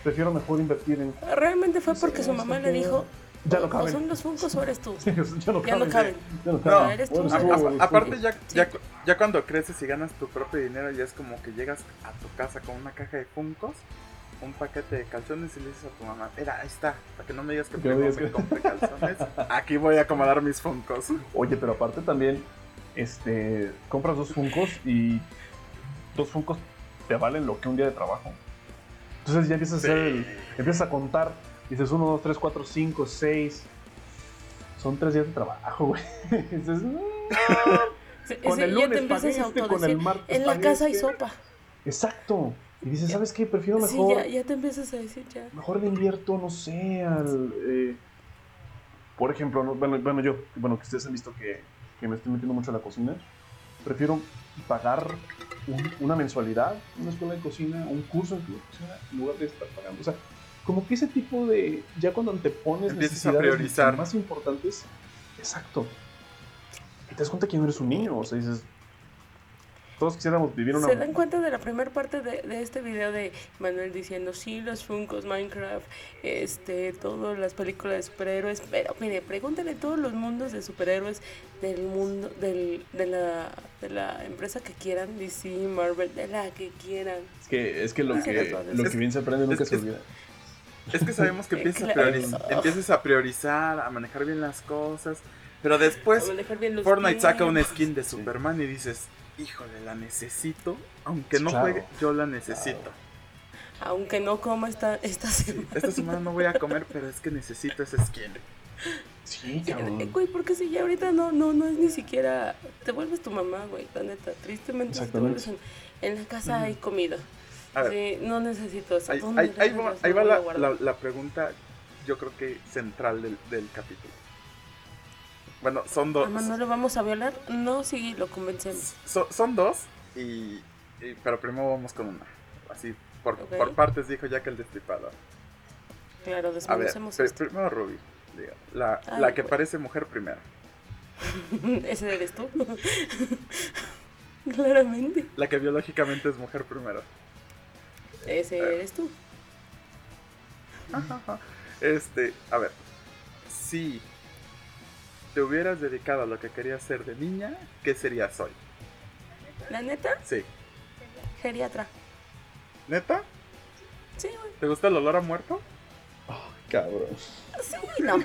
Prefiero mejor invertir en... Realmente fue porque su mamá le dijo, Ya no ¿O caben. son los funcos o eres tú? ya no Ya no caben. Ya no No, caben. eres tú. Aparte ya, ya, ya cuando creces y ganas tu propio dinero ya es como que llegas a tu casa con una caja de funcos, un paquete de calzones y le dices a tu mamá, mira, ahí está, para que no me digas que no digas me que- compré calzones, aquí voy a acomodar mis funcos. Oye, pero aparte también, este, compras dos Funcos y dos Funcos te valen lo que un día de trabajo. Entonces ya empiezas a hacer el- empiezas a contar, dices 1, 2, 3, 4, 5, 6. Son tres días de trabajo, güey. Dices, "Mm". Sí, Con sí, el ya lunes te empiezas a pagué este, con el martes En la casa hay este". sopa. Exacto. Y dices, ¿sabes qué? Prefiero Sí, mejor. ya, ya te empiezas a decir ya. Mejor le invierto, no sé, al. eh, por ejemplo, no- bueno, bueno, yo, bueno, que ustedes han visto que, que me estoy metiendo mucho a la cocina. Prefiero pagar un- una mensualidad, una escuela de cocina, un curso de cocina, en lugar de estar pagando. O sea, como que ese tipo de. Ya cuando te pones Empiezas a necesidades priorizar. más importantes, exacto. Y te das cuenta que no eres un niño, o sea, dices. Todos quisiéramos vivir una. ¿Se dan cuenta de la primera parte de, de este video de Manuel diciendo, sí, los Funkos, Minecraft, este, todas las películas de superhéroes? Pero mire, pregúntale todos los mundos de superhéroes del mundo, del, de, la, de la empresa que quieran, DC, Marvel, de la que quieran. Es que, es que lo que, a lo que bien se aprende nunca Es- se olvida. Es que sabemos que empiezas a, claro. prioriz- empiezas a priorizar, a manejar bien las cosas, pero después A Fortnite saca una skin de Superman y dices, híjole, la necesito, aunque no Claro. juegue, yo la necesito. Aunque no coma esta, esta semana. Esta semana no voy a comer, pero es que necesito esa skin. Sí, Eh, cabrón. Güey, porque si ya ahorita no, no, no es ni siquiera. Te vuelves tu mamá, güey, la neta. Tristemente, si te Exactamente. vuelves en, en la casa hay comida. A ver, Sí, no necesito eso. ahí, ¿Dónde ahí- ahí va, ahí va la, la- la pregunta, yo creo que central del, del capítulo. Bueno, son dos. ¿A Manuel lo vamos a violar? No, sí, lo convencemos. So- son dos, y, y- pero primero vamos con una. Así, por, por partes dijo ya que el destripador. Claro, A ver, pri- esto. primero Ruby. diga, la, Ay, la que parece mujer primero. ¿Ese eres tú? Claramente. La que biológicamente es mujer primero. Ese eres tú. Este, a ver. Si te hubieras dedicado a lo que querías ser de niña, ¿qué serías hoy? ¿La neta? Sí. Geriatra. ¿Neta? Sí, güey. ¿Te gusta el olor a muerto? Cabrón. Sí, no.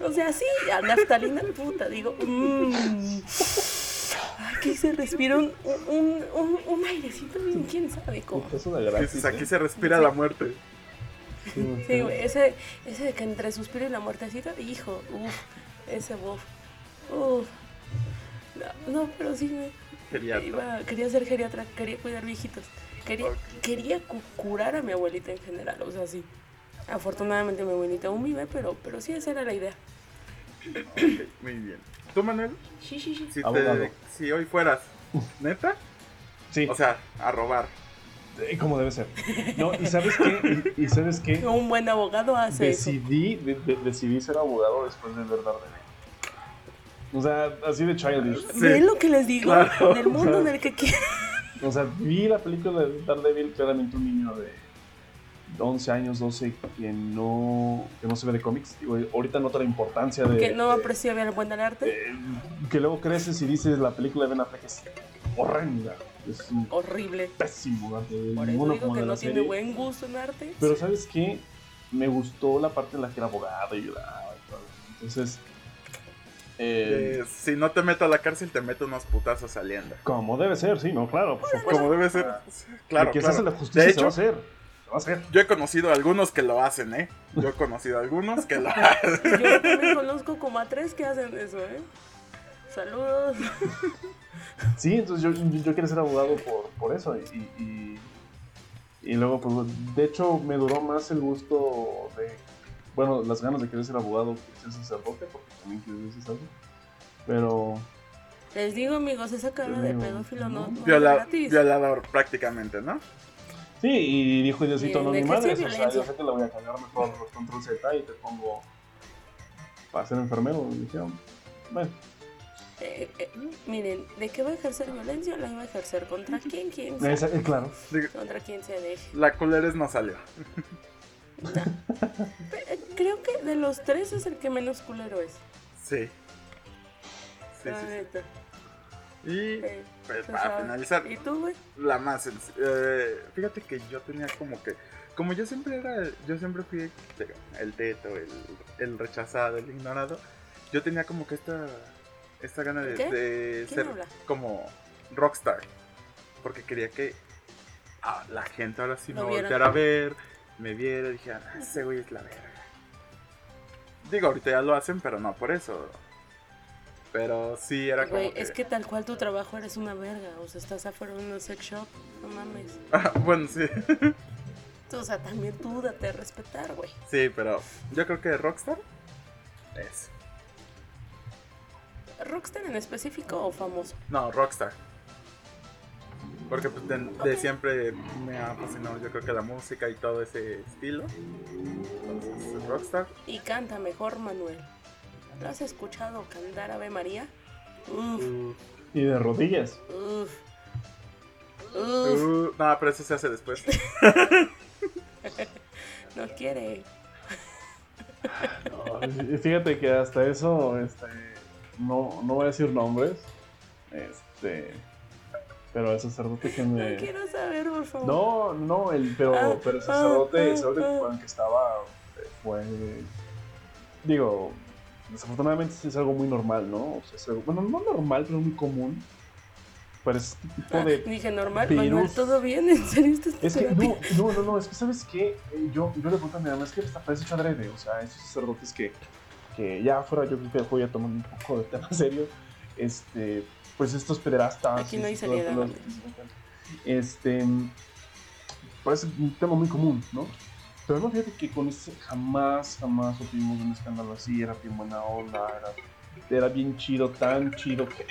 O sea, sí, a naftalina puta, digo. Mmm. Aquí se respira un, un, un, un airecito, bien, quién sabe cómo. Es una gracia. Dices, aquí se respira la muerte. Sí, güey, ese, ese de que entre suspiro y la muertecita, hijo, uff, ese buff. Uff. No, no, pero sí, me, Geriatra. iba- quería ser geriatra, quería cuidar viejitos. Quería, quería cu- curar a mi abuelita en general, o sea, sí. Afortunadamente mi abuelita aún vive, pero, pero sí, esa era la idea. Ok, muy bien. ¿Tú, Manuel? Sí, sí, sí. Si, te- si hoy fueras, ¿neta? Sí, O sea, a robar. eh, como debe ser. No, y sabes qué, y, y sabes qué, Un buen abogado hace eso. decidí, de- de- decidí ser abogado después de ver Daredevil. O sea, así de childish. Sí. ¿Ven lo que les digo? Claro. Del mundo en el que quiero. O sea, vi la película de Daredevil, claramente un niño de 11 años, 12, que no, que no se ve de cómics. Digo, ahorita nota la importancia de... Que no aprecia bien el buen arte. eh, que luego creces y dices la película de Ben Affleck es horrenda. Es un Horrible. pésimo arte. Por eso digo como que no tiene serie. buen gusto en arte. Pero ¿sabes qué? Me gustó la parte en la que era abogado y ayudaba y todo. Entonces, eh, Eh, si no te meto a la cárcel, te meto unos putazos saliendo. como debe ser, sí, no, claro. Como debe ser. Claro, que se claro. hace la justicia De se va a hecho, hacer. Se va a hacer. yo he conocido a algunos que lo hacen, ¿eh? Yo he conocido a algunos que lo hacen. Yo también conozco como a tres que hacen eso, ¿eh? Saludos. Sí, entonces yo, yo, yo quería ser abogado por, por eso. Y, y, y luego, pues, de hecho, me duró más el gusto de. Bueno, las ganas de querer ser abogado que ser sacerdote, porque también quiero ser sacerdote. Pero. Les digo, amigos, esa cara de pedófilo no, no Viola- violador, prácticamente, ¿no? Sí, y dijo Diosito, no, ni ejerció madres, o sea, yo sé que la voy a cagar mejor control Z y te pongo para ser enfermero. Y dijeron, bueno, Eh, eh, miren, ¿de qué va a ejercer violencia? La iba a ejercer contra quién, quién sea. eh, claro. Contra quién se deje. La culeres no salió. Creo que de los tres es el que menos culero es. Sí. Sí, la sí. Y Eh, pues o para sea, finalizar, ¿Y tú, güey? la más eh, fíjate que yo tenía como que como yo siempre era yo siempre fui el teto el, el rechazado el ignorado yo tenía como que esta esta gana de, ¿Qué? de ¿Quién ser habla? como rockstar porque quería que ah, la gente ahora sí me volteara a ver me viera y dijera "Ah, ese güey es la verga digo ahorita ya lo hacen pero no por eso pero sí era como Güey, que... es que tal cual tu trabajo eres una verga. O sea, estás afuera de un sex shop. No mames. Ah, bueno sí O sea, también tú date a respetar, güey. Sí, pero yo creo que Rockstar es. ¿Rockstar en específico o famoso? No, Rockstar. Porque pues, de, siempre me ha fascinado, yo creo que la música y todo ese estilo. Entonces, Rockstar. Y canta mejor, Manuel. ¿Lo has escuchado cantar Ave María? Uf, Y de rodillas. uf. Uf, uh, no, pero eso se hace después. no quiere. No, Fíjate que hasta eso, este, no, no voy a decir nombres, este, pero el sacerdote que No me... quiero saber, por favor. No, no, el, pero, Ah, pero el sacerdote, ah, el sacerdote ah, con el que estaba eh, fue, digo, desafortunadamente es algo muy normal, ¿no? O sea, es algo- bueno, no normal, pero muy común. Pero es este tipo Ah, de dije normal, virus. Manuel, ¿todo bien? ¿En serio estás Es que, no, no, no, no, es que, ¿sabes qué? Eh, Yo, yo le pregunto a mi mamá, es que está parece hecho adrede, o sea, esos sacerdotes que, que ya fuera, yo creo que voy a tomar un poco de tema serio, este, pues estos pederastas. Aquí no hay y todo seriedad, lo- vale. Este, parece un tema muy común, ¿no? Pero no, fíjate que con ese jamás, jamás tuvimos un escándalo así, era bien buena onda, era, era bien chido, tan chido que,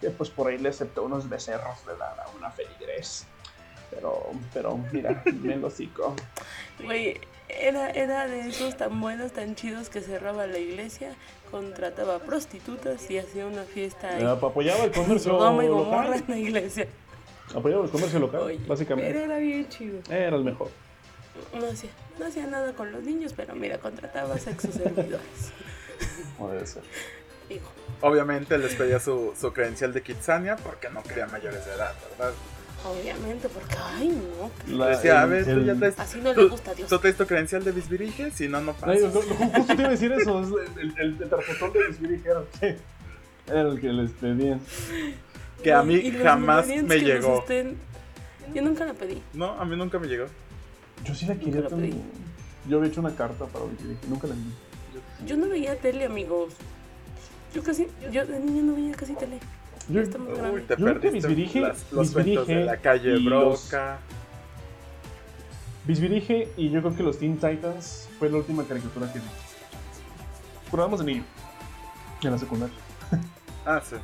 que pues por ahí le aceptó unos becerros de dar a una feligres. Pero, pero, mira, me lo hocico. Güey, era, era de esos tan buenos, tan chidos que cerraba la iglesia, contrataba prostitutas y hacía una fiesta ahí. Eh, apoyaba el comercio y local. en la iglesia. Apoyaba el comercio local, Oye, básicamente. pero era bien chido. Era el mejor. No hacía, no hacía nada con los niños, pero mira, contrataba sexo servidores. Puede ser. Hijo, Obviamente les pedía su, su credencial de Kitsania porque no quería mayores de edad, ¿verdad? Obviamente, porque, ay, no. que- La- Decía, a el- ver, tú ya traes. Así no le gusta a Dios. Tú traes tu credencial de Bisbirige, si no, no lo- lo- justo te iba a decir eso, es el, el, el tarjetón de que era el que les pedían. Que a mí jamás me llegó. estén- Yo nunca la pedí. No, a mí nunca me llegó. Yo sí la quería lo también. pedí. Yo había hecho una carta para dije, nunca la vi. Yo no veía tele, amigos. Yo casi, yo de niña no veía casi tele. Yo, Está muy grande. Uy, te Yo creo que perdiste Bisbirige- las- los Bisbirige cuentos de la calle y los- Broca. Bisbirige y yo creo que los Teen Titans fue la última caricatura que vi. Programas de niño. En la secundaria. Ah, sí.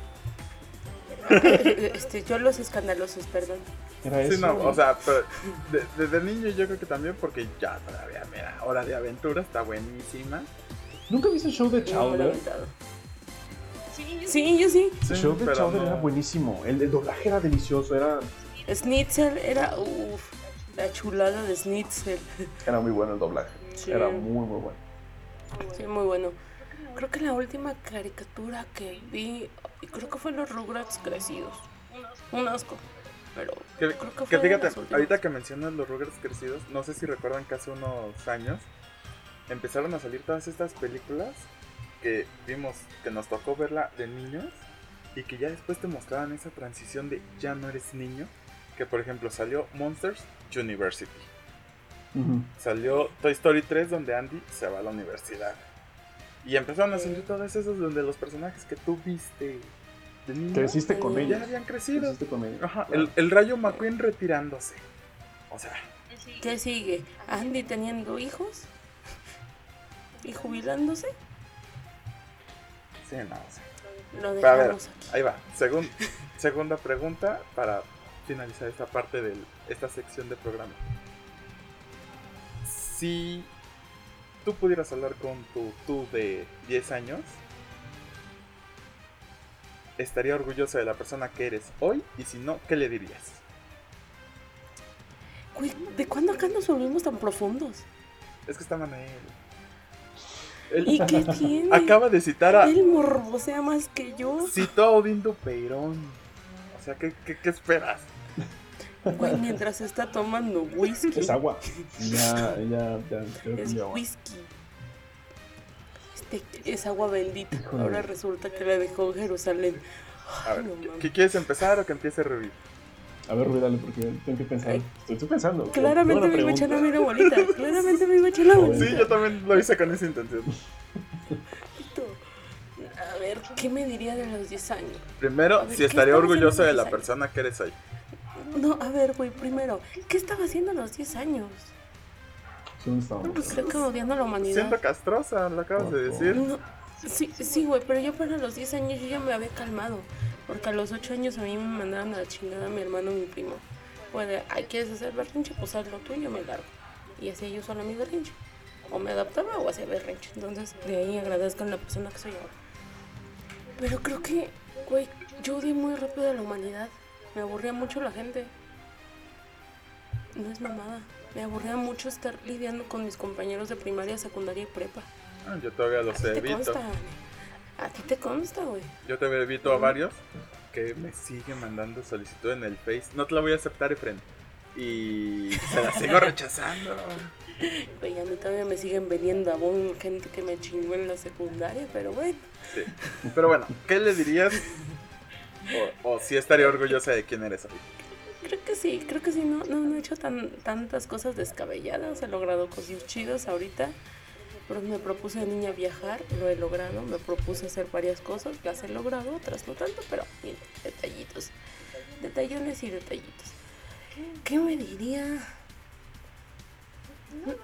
Este, yo los escandalosos, perdón. Era eso. Sí, no, o sea, pero de- desde niño yo creo que también porque ya todavía, mira, Hora de Aventura está buenísima. ¿Nunca viste el show de No, Chowder? lamentado. Sí, yo sí. El Sí, show de Chowder no- era buenísimo. El, el doblaje era delicioso. Era, Schnitzel era, uff, la chulada de Schnitzel. era muy bueno el doblaje. Sí. Era muy, muy bueno. Sí, muy bueno. Creo que la última caricatura que vi, creo que fue los Rugrats crecidos. Un asco, pero Que, creo que que fíjate, ahorita que mencionas los Rugrats crecidos, no sé si recuerdan que hace unos años empezaron a salir todas estas películas que vimos, que nos tocó verla de niños y que ya después te mostraban esa transición de ya no eres niño. Que por ejemplo salió Monsters University. Ujú. Salió Toy Story 3 donde Andy se va a la universidad. Y empezaron a salir todas esas donde los personajes que tú viste de niño Creciste con Mm. ya ellos. habían crecido. Creciste con ellos. Ajá, el, el Rayo McQueen retirándose. O sea, ¿Qué sigue? ¿Andy teniendo hijos? ¿Y jubilándose? Sí, no, sea. Lo Pero a ver, dejamos aquí. ahí va. Segun- segunda pregunta para finalizar esta parte de esta sección de programa. Si tú pudieras hablar con tu tú de 10 años, estaría orgullosa de la persona que eres hoy y si no, ¿qué le dirías? ¿de cuándo acá nos volvimos tan profundos? Es que está Manuel. Él ¿Y qué tiene? acaba de citar a. Él morbosea más que yo. Citó a Odín Dupeirón. O sea, ¿qué, qué, qué esperas? Güey, mientras está tomando whisky. Es agua. Ya, ya, Es whisky. Este es agua bendita. Híjole. Ahora resulta que la dejó en Jerusalén. A ver, no ¿qué- mames. ¿qué quieres empezar o que empiece Rubí? A ver, Rubí, dale, porque tengo que pensar. Ay. Estoy, estoy pensando. Claramente me iba a echar a pregunta. mi abuelita. Claramente me iba a echar la Sí, abuelita. Sí, yo también lo hice con esa intención. A ver, ¿qué me diría de los 10 años? Primero, ver, si ¿qué estaría orgulloso de la los 10 años? persona que eres hoy. No, a ver, güey, primero, ¿qué estaba haciendo a los 10 años? Sí, ¿Dónde estábamos? Pues creo que odiando a la humanidad. Siento castrosa, lo acabas de decir. No, sí, sí, güey, pero yo para los 10 años yo ya me había calmado. Porque a los 8 años a mí me mandaron a la chingada mi hermano y mi primo. Ay, ¿quieres hacer berrinche? Pues haz lo tuyo, me largo. Y hacía yo sola mi berrinche. O me adaptaba o hacía berrinche. Entonces, de ahí agradezco a la persona que soy ahora. Pero creo que, güey, yo odié muy rápido a la humanidad. Me aburría mucho la gente. No es mamada. Me aburría mucho estar lidiando con mis compañeros de primaria, secundaria y prepa. Ah, Yo todavía los evito. consta. A ti te consta, güey. Yo te evito a varios que me siguen mandando solicitud en el Face. No te la voy a aceptar, Efren. Y se la sigo rechazando. Güey, a mí todavía me siguen veniendo a bon gente que me chingó en la secundaria, pero bueno. Sí. Pero bueno, ¿qué le dirías? O, o si estaría orgullosa de quién eres hoy. Creo que sí, creo que sí, no, no, no he hecho tan, tantas cosas descabelladas, he logrado cosas chidas ahorita. Pero me propuse de niña viajar, lo he logrado, me propuse hacer varias cosas, las he logrado, otras no tanto, pero detallitos. Detallones y detallitos. ¿Qué me diría?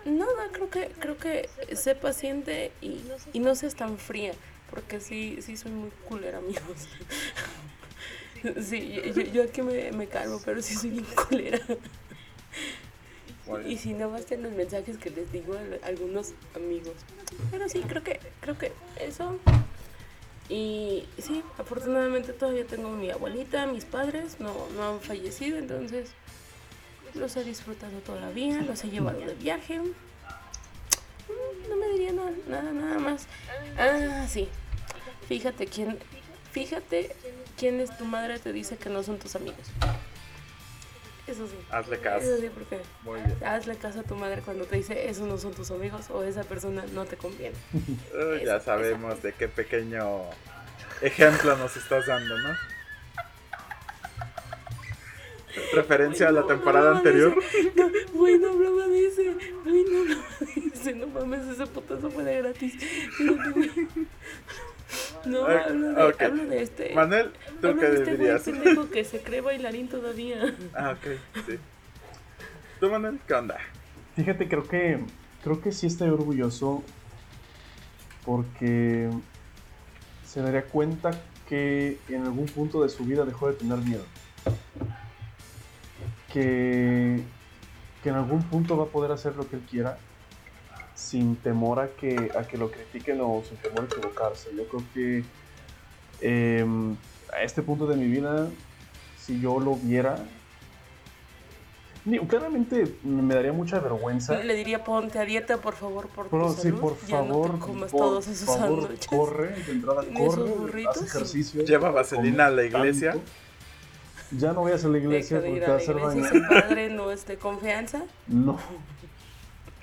Nada, creo que, creo que sé paciente y, no seas tan fría, porque sí, sí soy muy culera, amigos. Sí, yo, aquí me, me calmo, pero sí soy bien culera. Y si no bastan los mensajes que les digo a algunos amigos. Pero sí, creo que, creo que eso. Y sí, afortunadamente todavía tengo a mi abuelita, mis padres, no, no han fallecido, entonces los he disfrutado todavía, los he llevado de viaje. Mm, No me diría nada, nada, nada más. Ah, sí. Fíjate quién, fíjate quién es tu madre te dice que no son tus amigos. Eso sí. Hazle Eso caso. sí, porque Muy bien. hazle caso a tu madre cuando te dice esos no son tus amigos o esa persona no te conviene. Uh, ya sabemos de qué pequeño ejemplo nos estás dando, ¿no? Referencia a la temporada anterior. ese. No, güey, no hablaba de ese. Güey, no hablaba de ese. No mames, ese putazo fue de gratis. No, Ah, hablo de, ok. hablo de este. Manuel, ¿tú hablo qué de este güey dirías? pendejo que se cree bailarín todavía. Ah, ok, sí. ¿Tú, Manuel, qué onda? Fíjate, creo que creo que sí estoy orgulloso porque se daría cuenta que en algún punto de su vida dejó de tener miedo. Que, que en algún punto va a poder hacer lo que él quiera sin temor a que, a que lo critiquen o sin temor a equivocarse. Yo creo que em, a este punto de mi vida, si yo lo viera, claramente me daría mucha vergüenza. Le diría ponte a dieta, por favor, por tu Pero sí, salud. por ya favor, no comas por todos esos favor, sándwiches. corre, de entrada corre, haz ejercicio. Lleva vaselina a la iglesia. tanto. Ya no voy a hacer la iglesia Deja de porque te a daño. ese padre no es de confianza. No.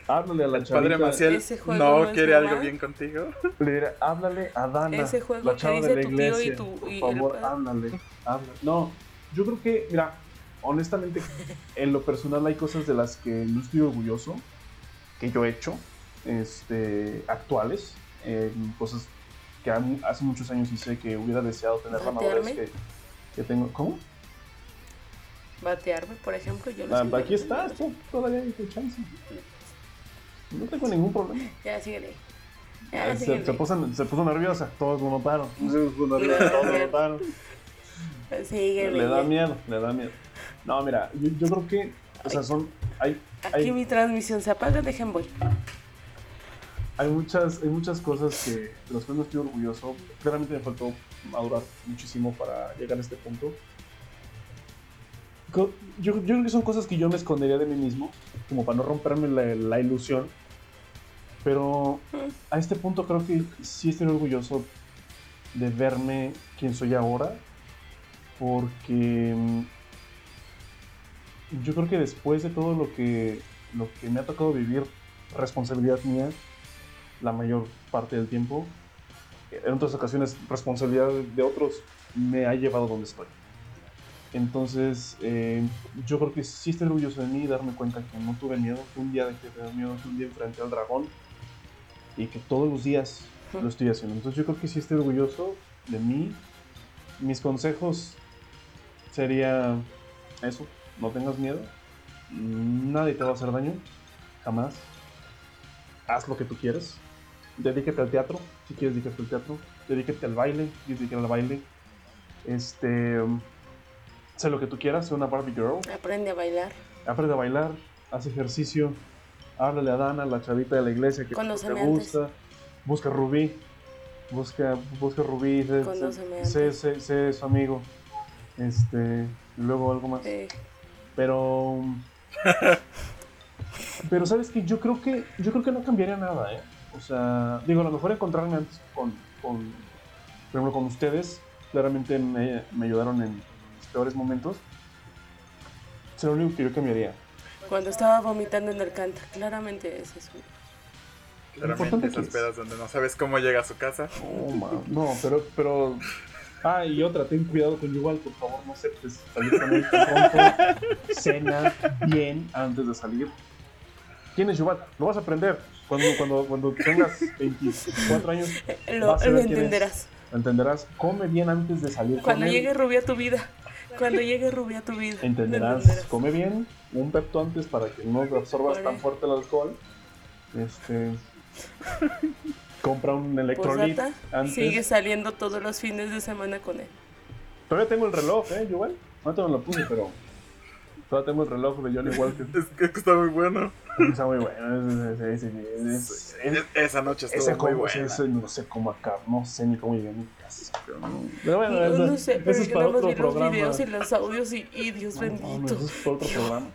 Háblale a la chavita. Padre Maciel Ese juego no no quiere algo bien contigo. Le diré, háblale a Dana. Ese juego la que chava dice de la tu tío y iglesia. tu- Por y el favor, padre. háblale, háblale. No, yo creo que, mira, honestamente, en lo personal hay cosas de las que no estoy orgulloso, que yo he hecho, este, actuales, eh, cosas que hace muchos años hice que hubiera deseado tener la madurez ¿Batearme? que, que tengo. ¿Cómo? Batearme, por ejemplo, yo Ah, siento. aquí estás, todavía hay tu chance. No tengo ningún problema. Ya, síguele. Ya, Se, síguele. se puso, se puso nerviosa, todos lo notaron. Se puso nerviosa, todos lo notaron. Síguele. Le da miedo, le da miedo. No, mira, yo, yo creo que, o sea, son, hay, Aquí hay, mi transmisión se apaga, dejen voy. hay muchas, hay muchas cosas que de las cuales no estoy orgulloso. Claramente me faltó madurar muchísimo para llegar a este punto. Yo, yo creo que son cosas que yo me escondería de mí mismo, como para no romperme la, ilusión. Pero a este punto creo que sí estoy orgulloso de verme quien soy ahora, porque mm, yo creo que después de todo lo que, lo que me ha tocado vivir, responsabilidad mía, la mayor parte del tiempo, en otras ocasiones responsabilidad de otros me ha llevado donde estoy. Entonces, eh, yo creo que sí estoy orgulloso de mí darme cuenta que no tuve miedo, que un día de tener miedo, que un día enfrenté al dragón y que todos los días lo estoy haciendo. Entonces, yo creo que sí estoy orgulloso de mí. Mis consejos sería eso, no tengas miedo, nadie te va a hacer daño, jamás. Haz lo que tú quieres, dedícate al teatro, si quieres dedícate al teatro, dedícate al baile, si quieres dedícate al baile. Este, sé lo que tú quieras, sé una Barbie Girl, Aprende a bailar. aprende a bailar, haz ejercicio, háblale a Dana, la chavita de la iglesia que te gusta, busca a Rubí, busca, busca a Rubí, sé, sé, sé- su amigo, este, luego algo más. Eh, Pero. pero sabes que yo creo que. Yo creo que no cambiaría nada, ¿eh? O sea, digo, a lo mejor encontrarme antes con. con por ejemplo, con ustedes. Claramente me, me ayudaron en peores momentos. Es lo único que yo cambiaría. cuando estaba vomitando en el canto. Claramente es eso. Claramente esas es. pedas donde no sabes cómo llega a su casa. No, ma- no, pero, pero. Ah, y otra, ten cuidado con igual, por favor, no aceptes salir con él tan pronto. Cena bien antes de salir. ¿Quién es Yuval? Lo vas a aprender. Cuando, cuando, cuando tengas 24 años, Lo, Vas a lo ver entenderás. entenderás. Come bien antes de salir Cuando con él. llegue Rubia a tu vida. Cuando llegue Rubia a tu vida. Entenderás. Come bien. Un pepto antes para que no absorbas Vale. tan fuerte el alcohol. Este. Compra un electrolit antes. Sigue saliendo todos los fines de semana con él. Todavía tengo el reloj, ¿eh, Yuval? No te me lo puse, pero. Todavía tengo el reloj de Johnny Walker. Es que está muy bueno. Está muy bueno. es- es- es- es- es- Es- Esa noche Ese estuvo muy cómo, buena. ese no sé cómo acá, no sé ni cómo llegué a mi casa. Pero, no- pero bueno, No, eso, no sé, pero eso es para otro vi los programa. videos y los audios y, y Dios No, bendito. no, eso es para otro programa.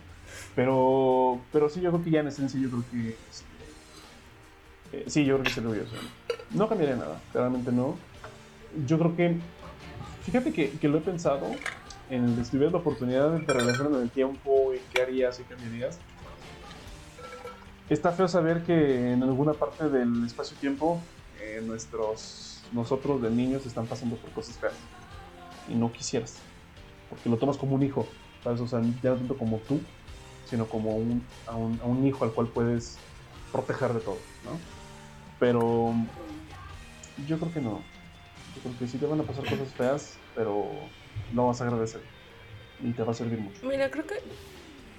Pero, pero sí, yo creo que ya en esencia, yo creo que. este, eh, sí, yo creo que sí lo voy a hacer. No cambiaría nada, claramente no. Yo creo que. Fíjate que, que lo he pensado. En el de si tuvieras la oportunidad de regresar en el tiempo y qué harías y cambiarías. Está feo saber que en alguna parte del espacio-tiempo eh, nuestros nosotros de niños están pasando por cosas feas y no quisieras porque lo tomas como un hijo ¿sabes? o sea ya no tanto como tú sino como un, a, un, a un hijo al cual puedes proteger de todo ¿no? pero yo creo que no yo creo que sí te van a pasar cosas feas pero lo vas a agradecer y te va a servir mucho Mira, creo que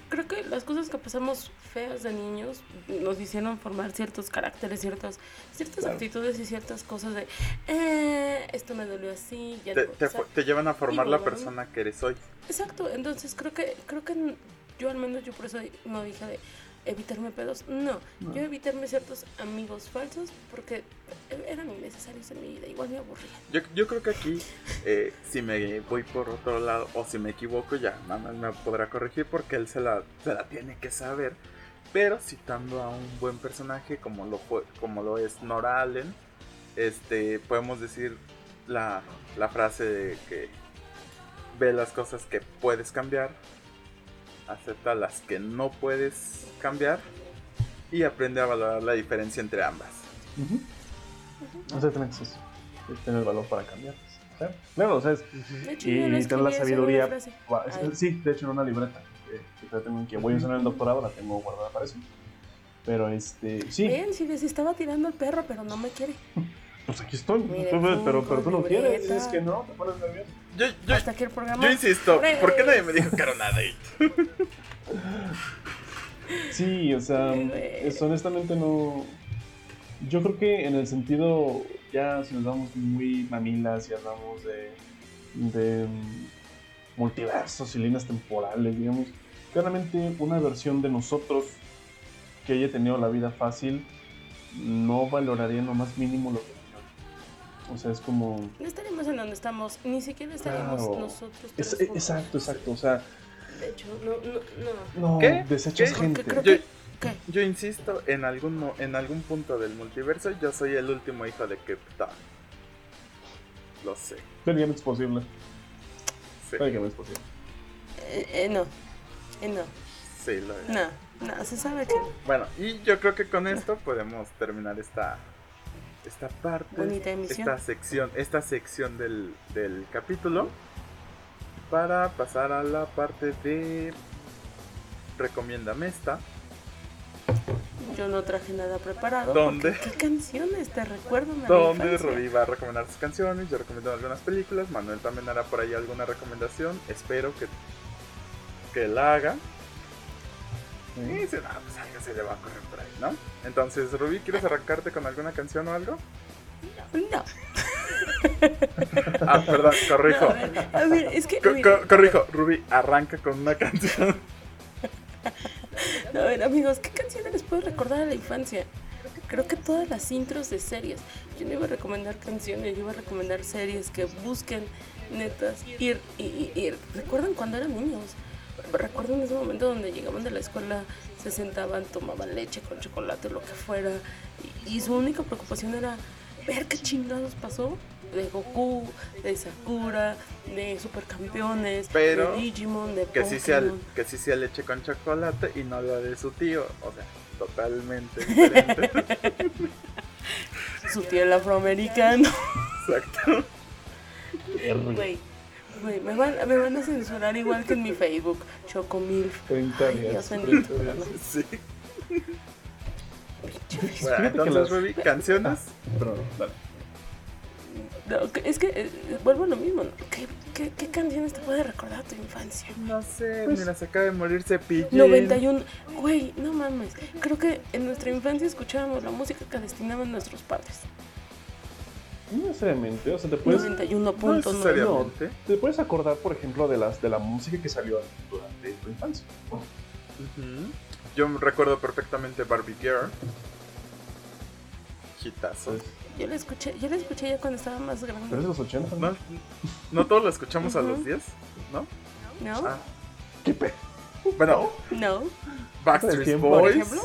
creo que las cosas que pasamos feas de niños nos hicieron formar ciertos caracteres, ciertas ciertas Claro. actitudes y ciertas cosas de eh, esto me dolió así, ya Te, no, te o sea, fu- te llevan a formar la persona que eres hoy. Exacto, entonces creo que creo que yo al menos yo por eso no dije de evitarme pedos, no, No. yo evitarme ciertos amigos falsos porque eran innecesarios en mi vida, igual me aburrían. Yo, yo creo que aquí, eh, si me voy por otro lado o si me equivoco, ya nada más me podrá corregir porque él se la, se la tiene que saber. Pero citando a un buen personaje como lo, fue, como lo es Nora Allen, este, podemos decir la, la frase de que ve las cosas que puedes cambiar, acepta las que no puedes cambiar y aprende a valorar la diferencia entre ambas. Exactamente es tener el valor para cambiar. Claro, o sea, es, De hecho, y tener la sabiduría. sí, de hecho, en una libreta eh, que, tengo- que voy a usar en el doctorado, la tengo guardada para eso. Pero este, sí, Ven, si les estaba tirando el perro, pero no me quiere. pues aquí estoy. Pero, pero, tú no quieres, dices que no, te pones nervioso. Yo, yo, Hasta que el programa. yo insisto, ¿por qué nadie me dijo que era una date? Sí, o sea, es, honestamente no. Yo creo que en el sentido, ya si nos vamos muy mamilas y hablamos de, de mm, multiversos y líneas temporales, digamos, claramente una versión de nosotros que haya tenido la vida fácil no valoraría en lo más mínimo lo que. O sea, es como. No estaríamos en donde estamos, ni siquiera estaríamos Claro. nosotros. Es- exacto, exacto. O sea, De hecho, no, no, no. no, ¿Qué? desechas ¿Qué? gente. Creo Yo, que- ¿Qué? Yo insisto, en algún, mo- en algún punto del multiverso, yo soy el último hijo de Krypton. Lo sé. Técnicamente es posible. Sí, Técnicamente es posible. Eh, eh, no. Eh, no. sí, lo es. No. No, se sabe que no. Bueno, y yo creo que con esto podemos terminar esta esta parte, esta sección, esta sección del, del capítulo para pasar a la parte de recomiéndame esta. Yo no traje nada preparado. ¿Dónde? ¿Qué canciones te la Donde? Robbie va a recomendar sus canciones, yo recomiendo algunas películas, Manuel también hará por ahí alguna recomendación, espero que, que la haga. Y si no, pues algo se le va a correr por ahí, ¿no? Entonces, Rubí, ¿quieres arrancarte con alguna canción o algo? No. Ah, perdón, corrijo. No, a, ver, a ver, es que. Co- mira, co- corrijo, Rubí, arranca con una canción. a ver, amigos, ¿qué canciones les puedo recordar a la infancia? Creo que todas las intros de series. Yo no iba a recomendar canciones, yo iba a recomendar series que busquen netas ir y- y- ¿Recuerdan cuando eran niños? Recuerdan ese momento donde llegaban de la escuela, se sentaban, tomaban leche con chocolate, lo que fuera, y, y su única preocupación era ver qué chingados pasó de Goku, de Sakura, de Supercampeones, Pero de Digimon, de Que sí, sea, Pokémon. que sí sea leche con chocolate y no la de su tío. O sea, totalmente diferente. su tío el afroamericano. Exacto. Güey, güey, me van, me van a censurar igual que en mi Facebook. Chocomilf. 30 Ay, días. Dios bendito. 30 días. Sí. Bueno, entonces, Rubí, canciones. Dale. No, es que eh, vuelvo a lo mismo. ¿no? ¿Qué, qué, qué canciones te puede recordar tu infancia? No sé, Pues- mira, se acaba de morir Cepillín. 91. Güey, no mames. Creo que en nuestra infancia escuchábamos la música que destinaban nuestros padres. No necesariamente, o sea, te puedes, 91.9. No necesariamente. te puedes acordar, por ejemplo, de las de la música que salió durante tu infancia. Ujú. Yo recuerdo perfectamente Barbie Girl. Hitazo. Pues, Yo la escuché, yo la escuché ya cuando estaba más pero es grande. los 80, ¿no? ¿No, no todos lo escuchamos a Ujú. los 10? ¿No? ¿No? Ah, ¿Qué pe? bueno, No. Backstreet tiempo. Por Boys. ejemplo,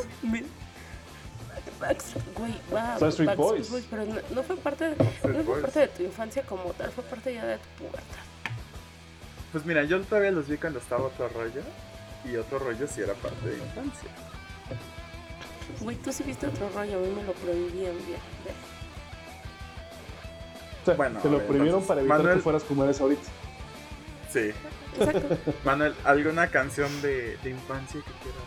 Backstreet, güey, wow, Backstreet Backstreet Boys. pero no, no fue parte, de, no fue parte de tu infancia como tal, fue parte ya de tu pubertad. Pues mira, yo todavía los vi cuando estaba otro rollo. Y otro rollo sí era parte de infancia. Güey, tú sí viste otro rollo, a mí me lo prohibían bien. O sea, Bueno, te lo ver, prohibieron entonces, para evitar Manuel- que fueras como eres ahorita. Sí. Exacto. Manuel, ¿alguna canción de, de infancia que quieras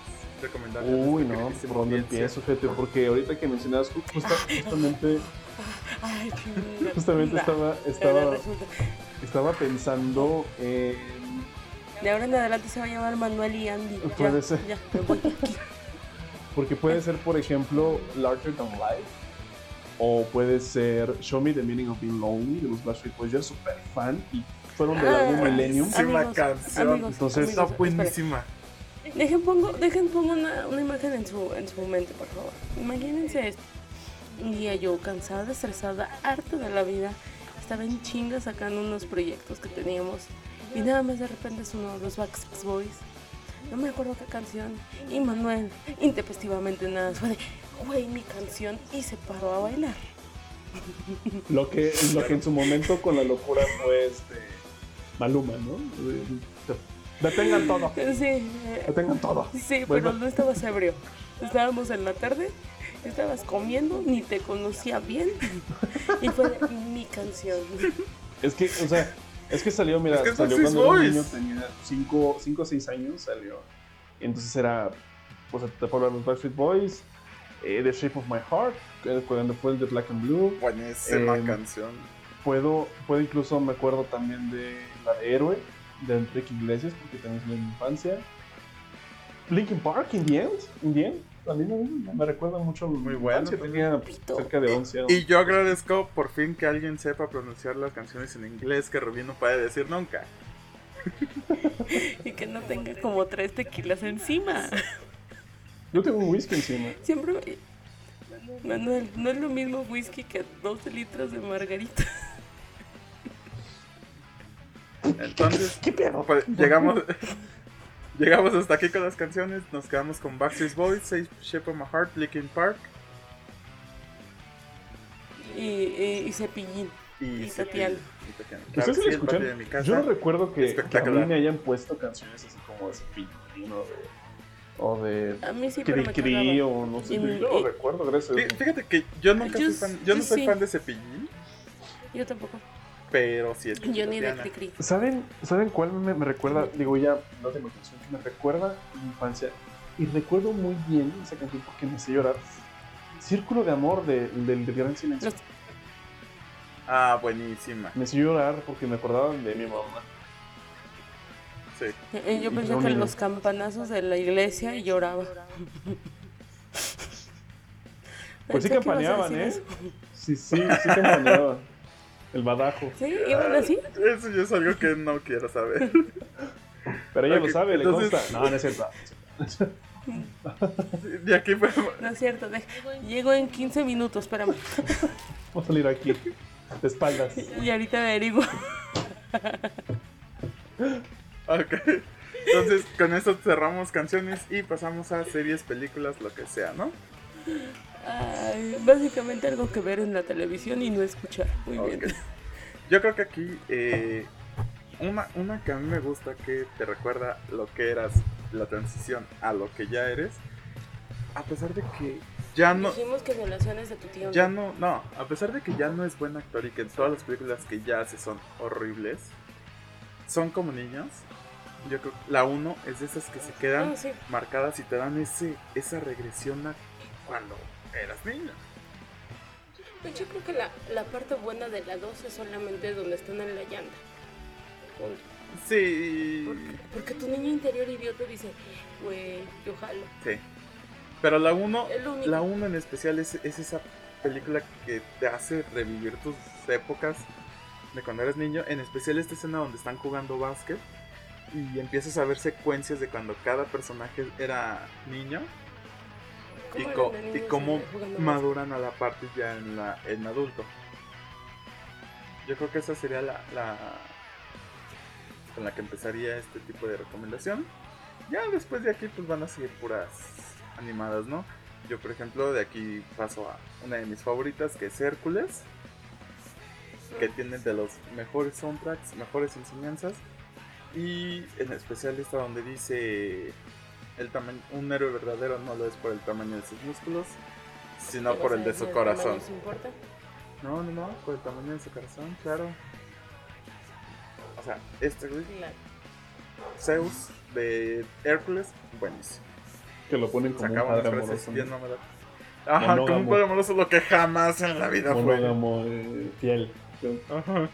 recomendar? Uy, no, ¿por dónde empiezo, fíjate? Porque ahorita que mencionabas ju- justa- justamente, Ay, justamente estaba, estaba, estaba pensando en... De ahora en adelante se va a llamar Manuel y Andy. Ya, Puede ser. ya, me voy aquí. Porque puede ser, por ejemplo, Larger Than Life. O puede ser Show Me the Meaning of Being Lonely de los Backstreet Boys. Yo era súper fan y fueron del Ah, álbum Millennium. Sí. Buenísima canción. amigos, Entonces, amigos, Está buenísima. Dejen pongo, dejen pongo una, una imagen en su, en su mente, por favor. Imagínense esto. Un día yo, cansada, estresada, harta de la vida, estaba en chinga sacando unos proyectos que teníamos. Y nada más de repente de los Backstreet Boys. No me acuerdo qué canción. Y Manuel, intempestivamente nada, fue de, güey, mi canción. Y se paró a bailar. Lo que, lo que en su momento con la locura fue este, Maluma, ¿no? Detengan todo. Sí, eh, Detengan todo. Sí, Bueno. pero no estabas ebrio. Estábamos en la tarde, estabas comiendo, ni te conocía bien. Y fue mi canción. Es que, o sea, es que salió, mira, Es que salió cuando era un niño, tenía 5 o 6 años, salió. Y entonces era, pues te puedo hablar de Backstreet Boys, eh, The Shape of My Heart, cuando fue el de Black and Blue. Buenísima Em, canción. Puedo, puedo incluso, me acuerdo también de la de Héroe, de Enrique Iglesias, porque también es de mi infancia. Linkin Park, In the End, In the End, también me, recuerda mucho a Muy bueno también. tenía cerca de 11 años. Y yo agradezco por fin que alguien sepa pronunciar las canciones en inglés que Rubí no puede decir nunca. Y que no tenga como tres tequilas encima. Yo tengo un whisky encima. Siempre. Manuel, no es lo mismo whisky que 12 litros de margarita. Entonces, pues, llegamos, Llegamos hasta aquí con las canciones. Nos quedamos con Backstreet Boys, Save Shape of My Heart, Linkin Park Y, y, y Cepillín. y, Y. Tatiana. Tatiana. ¿Ustedes Claro, sí escuchan? Yo no recuerdo que, que a mí me hayan puesto canciones así como de Cepillín o de, o de A mí sí, pero Cri me Cri o no sé. Y- Yo no recuerdo, gracias. a Fí- Dios. Fíjate que yo nunca Yo fui fan, yo no soy sí. fan de Cepillín, Yo tampoco. Pero sí Yo ni de. ¿Saben, ¿Saben cuál me, me recuerda? Digo, ya no tengo canción que me recuerda mi infancia. Y recuerdo muy bien esa canción porque me hizo llorar. Círculo de amor de- del, del Gran Silencio. Los- Ah, buenísima. Me hizo llorar porque me acordaban de mi mamá. Sí. Eh, Yo Y pensé que niño. los campanazos de la iglesia y lloraba. Pues sí campaneaban, ¿eh? Sí, sí, sí campaneaban. El badajo. ¿Sí? ¿Iban así? Eso ya es algo que no quiero saber. Pero ella lo sabe, le consta. No, no es cierto. De aquí fue. No es cierto. de- Llego en 15 minutos, espérame. Vamos a salir aquí. De espaldas. Y ahorita averiguo. Ok. Entonces, con esto cerramos canciones y pasamos a series, películas, lo que sea, ¿no? Ay, básicamente algo que ver en la televisión y no escuchar. Muy bien. Yo creo que aquí eh, una, una que a mí me gusta que te recuerda lo que eras, la transición a lo que ya eres, a pesar de que ya no, Dijimos que violaciones de tu tío. ya no, no, a pesar de que ya no es buen actor y que todas las películas que ya hace son horribles, son como niños. Yo creo que la uno es de esas que se quedan Ah, sí. marcadas y te dan ese, esa regresión a cuando eras niño. Pues yo creo que la, la parte buena de la 2 es solamente donde están en la llanta. Punto. Sí, Porque, porque tu niño interior idiota dice, güey, yo jalo. sí. Pero la 1 Es lo único. La 1 en especial es, es esa película que te hace revivir tus épocas de cuando eres niño. En especial esta escena donde están jugando básquet y empiezas a ver secuencias de cuando cada personaje era niño y, ¿Cómo co- y cómo maduran a la parte ya en, la, en adulto. Yo creo que esa sería la, la con la que empezaría este tipo de recomendación. Ya después de aquí pues van a seguir puras animadas, ¿no? Yo por ejemplo de aquí paso a una de mis favoritas que es Hércules, que tiene de los mejores soundtracks, mejores enseñanzas y en especial esta donde dice el tamaño, un héroe verdadero no lo es por el tamaño de sus músculos, sino ¿Qué por el de su ¿El tamaño corazón. importa? No, no, no, por el tamaño de su corazón, claro. O sea, este güey, Claro. Zeus de Hércules, buenísimo. Que lo ponen como un padre frases amoroso. mamadas. Ajá, como un padre amoroso, lo que jamás en la vida fue. Monógamo, eh, fiel. Ajá.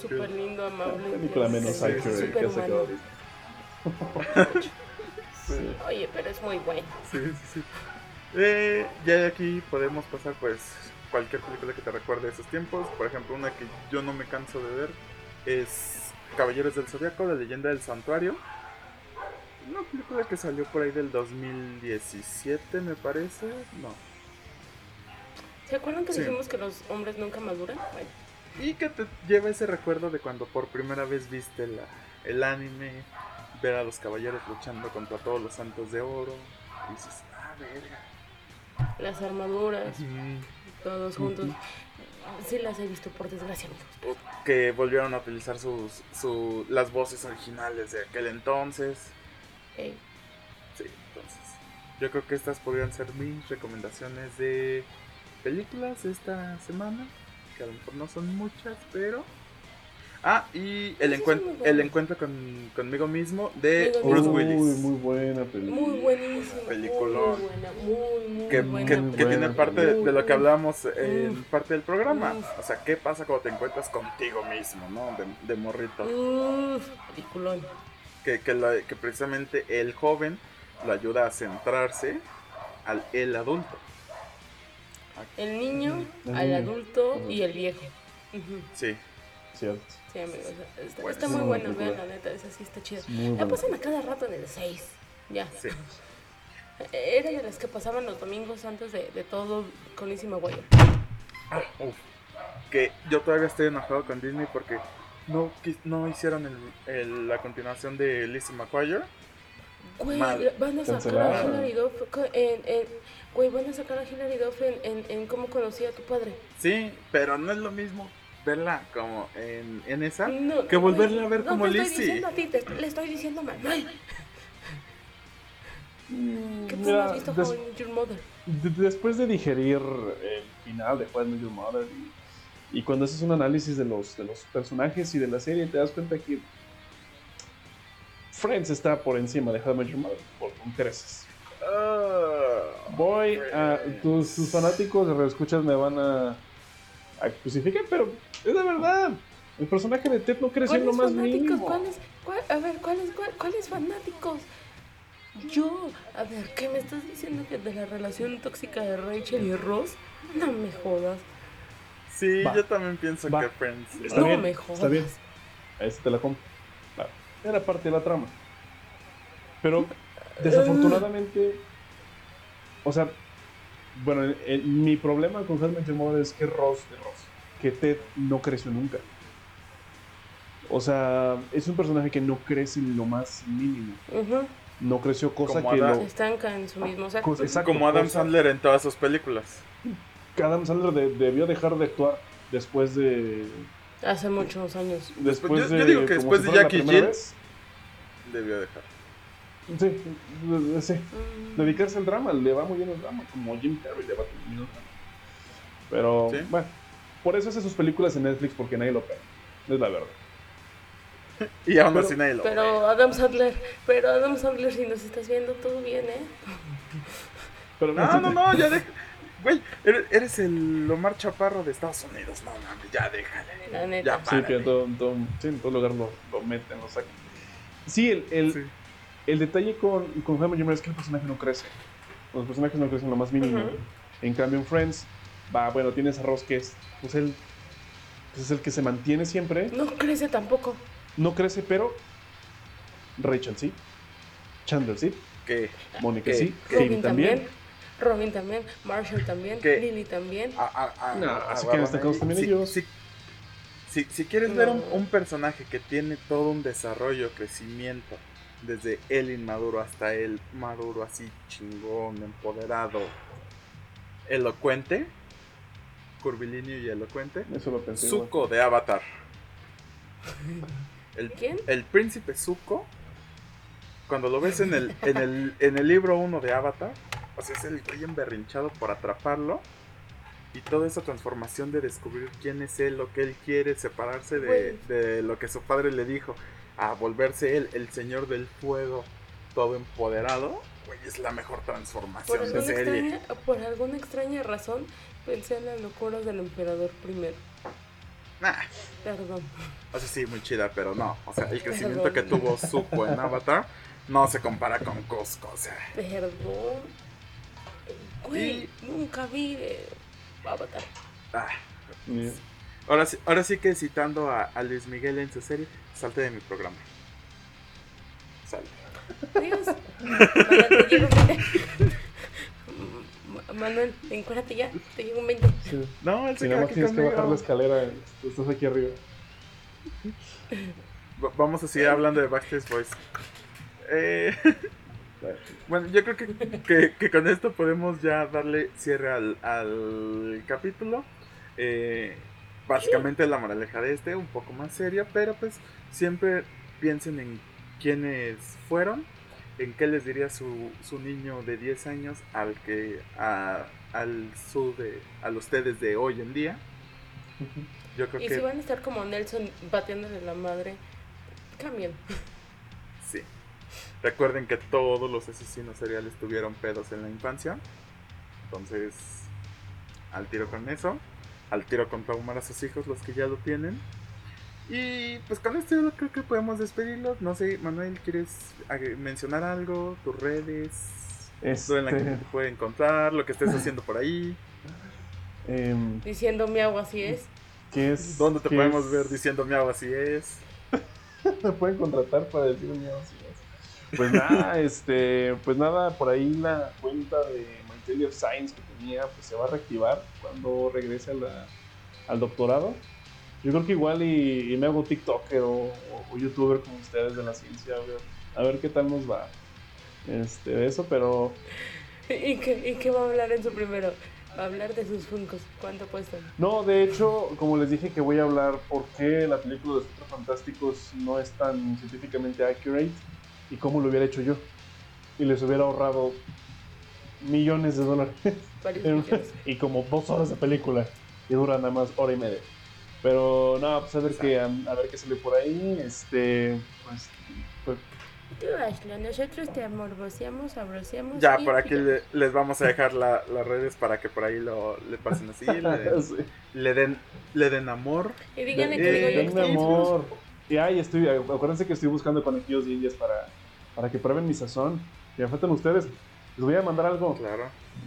Súper lindo, amable. Película menos Sí, accurate que ha sacado Superhumano. Oye, pero es muy bueno. sí, sí, sí. Eh, ya de aquí podemos pasar, pues, cualquier película que te recuerde esos tiempos. Por ejemplo, una que yo no me canso de ver es Caballeros del Zodiaco, la leyenda del santuario. Una película que salió por ahí del 2017, me parece. No. ¿Se acuerdan que Sí. dijimos que los hombres nunca maduran? Bueno, Y que te lleva ese recuerdo de cuando por primera vez viste la, el anime, ver a los caballeros luchando contra todos los santos de oro. Y dices, ah, verga. las armaduras, todos juntos. Sí las he visto, por desgracia, amigos. Que volvieron a utilizar sus, su, las voces originales de aquel entonces. Ey, Sí, entonces. Yo creo que estas podrían ser mis recomendaciones de películas esta semana. Que a lo mejor no son muchas, pero. Ah, y el, Esas son encuent- muy buenas. el encuentro con, conmigo mismo de Conmigo Bruce. Willis. Uy, muy buena película. Muy buenísima. Peliculón. Muy buena, muy, muy que, buena. que- muy que tiene parte de, de lo que muy hablábamos en Uf. parte del programa. Uf. O sea, ¿qué pasa cuando te encuentras contigo mismo, no? De, de morrito. Uf, peliculón. Que, que, la- que precisamente el joven lo ayuda a centrarse al el adulto. El niño, El al niño. adulto y el viejo. Sí. Cierto. Sí, amigos. Está, Bueno, está es muy buena, película. vean, la neta, esa sí está chida. Muy La pasan a cada rato en el 6. Ya. Sí. Era de las que pasaban los domingos antes de, de todo con Lizzie McGuire. Uf. Que yo todavía estoy enojado con Disney porque no, no hicieron el- el- la continuación de Lizzie McGuire. Güey, van a sacar a. Hilary Duff en, en, güey, van a sacar a Hilary Duff en, en, en cómo conocí a tu padre. Sí, pero no es lo mismo verla como en, en esa No, que volverla a ver no como te estoy Lizzie. diciendo a ti, te- le estoy diciendo a Manuel. ¿Qué tú no Mira, has visto des- Your Mother? de- después de digerir el final de How I Met Your Mother y, y cuando haces un análisis de los, de los personajes y de la serie, te das cuenta que Friends está por encima de How I Met Your Mother por intereses. Ah, Voy a. Tus, tus fanáticos de reescuchas me van a, a crucificar, pero es la verdad. El personaje de Ted no creció en lo ¿Cuáles más fanáticos? mínimo. ¿Cuáles? cuál- a ver, ¿cuáles, cuál- ¿cuáles fanáticos? Yo, a ver, ¿qué me estás diciendo que de la relación tóxica de Rachel y Ross? No me jodas. Sí, Va. yo también pienso Va. que Friends. Está no bien, me está jodas. bien. A ese te la compro. Era parte de la trama. Pero desafortunadamente, o sea, bueno, el- el- mi problema con How I Met Your Mother es que Ross, de Ross, que Ted no creció nunca. O sea, es un personaje que no crece en lo más mínimo. No creció cosa Como que Adam. lo... Estanca en su mismo cosa- exacto, Como Adam cosa- Sandler en todas sus películas. Adam Sandler de- debió dejar de actuar después de... Hace muchos años. Después yo- yo de, digo que después si de Jackie vez. Debió dejar. Sí, de- sí. Mm. dedicarse al drama, le va muy bien el drama, como Jim Carrey le va muy bien el drama. Pero, Sí. bueno, por eso hace sus películas en Netflix, porque nadie lo pega. Es la verdad. Y aún así nadie lo ve. Pero Adam Sandler, pero Adam Sandler, si nos estás viendo, todo bien, ¿eh? Pero No, no, no, ya deja. Güey, eres, el Omar Chaparro de Estados Unidos. No mames, ya déjale. La neta. Ya Sí, que en todo, en todo- sí, en todo lugar lo, lo meten, lo sacan. Sí, el, el, Sí. El detalle con, con Mother es que el personaje no crece. Los personajes no crecen lo más mínimo. Ujú. En cambio, en Friends, va, bueno, tienes a Ross que es, pues él, pues es el que se mantiene siempre. No crece tampoco. No crece, pero Rachel sí. Chandler sí. ¿Qué? Mónica ¿Qué? sí. ¿Qué? Phoebe Robin también. Robin también. Marshall también. ¿Qué? Lily también. Ah, ah, ah, No, así que destacados ah, también ellos. Si, si, si quieres ver un personaje que tiene todo un desarrollo, crecimiento, desde él inmaduro hasta él maduro, así chingón, empoderado, elocuente, curvilíneo y elocuente, Eso lo pensé. igual. Zuko de Avatar. El, ¿Quién? el príncipe Zuko, cuando lo ves en el, en el, en el libro 1 de Avatar, o sea, es el güey emberrinchado por atraparlo. Y toda esa transformación de descubrir quién es él, lo que él quiere, separarse de, de lo que su padre le dijo, a volverse él, el señor del fuego, todo empoderado, güey, es la mejor Por transformación de serie. extraña, por alguna extraña razón, pensé en las locuras del emperador primero. Nah, Perdón. o sea, sí, muy chida, pero no. O sea, el crecimiento Perdón. que tuvo Zuko en Avatar no se compara con Cusco, o sea. Perdón. Güey, nunca vi eh, Avatar. ah. Y- Ahora sí, ahora sí que citando a, a Luis Miguel en su serie, salte de mi programa. Sale. Adiós. Manuel, te llega un 20. Ma- Manuel, encuérdate ya. Te llega un 20. sí. No, más aquí tienes que bajar la escalera. Estás aquí arriba. Va- Vamos a seguir hablando de Backstreet Boys. Eh, bueno, yo creo que, que- que con esto podemos ya darle cierre al, al capítulo. Eh, básicamente la moraleja de este, un poco más seria, pero pues siempre piensen en quiénes fueron, en qué les diría su, su niño de 10 años al que a, al su de a ustedes de hoy en día. Yo creo Y que si van a estar como Nelson batiéndole la madre, cambien. Sí. Recuerden que todos los asesinos seriales tuvieron pedos en la infancia. Entonces, al tiro con eso. Al tiro con traumar a sus hijos, los que ya lo tienen. Y pues con esto yo creo que podemos despedirlos. No sé, Manuel, ¿quieres mencionar algo? Tus redes. ¿Dónde la gente Este, te puede encontrar? Lo que estés haciendo por ahí. em, Diciendo mi agua así es. ¿qué es? ¿Dónde te qué podemos es- ver diciendo miau así es? me pueden contratar para decir un así es. Pues nada, este, pues nada, por ahí la cuenta de Daily of Science que tenía, pues se va a reactivar cuando regrese a la- al doctorado. Yo creo que igual y, y me hago TikToker o, o- o YouTuber como ustedes de la ciencia, a ver, a ver qué tal nos va. este, eso, pero ¿Y qué, ¿Y qué va a hablar en su primero? Va a hablar de sus funcos. ¿Cuánto cuestan? no, de hecho, como les dije que voy a hablar por qué la película de los Cuatro Fantásticos no es tan científicamente accurate y cómo lo hubiera hecho yo. Y les hubiera ahorrado millones de dólares millones. y como dos horas de película y dura nada más hora y media. Pero nada, pues a ver qué, a ver qué sale por ahí. Este, pues, pues Tú hazlo, nosotros te amorboseamos, abroceamos. Ya, por aquí le- les vamos a dejar la- las redes para que por ahí lo, le pasen así, le den, sí. le den, le den amor. Y díganle Eh, que digo yo amor. Y ay, estoy, acuérdense que estoy buscando conejillos de indias para, para que prueben mi sazón. Y me faltan ustedes. Les voy a mandar algo Claro,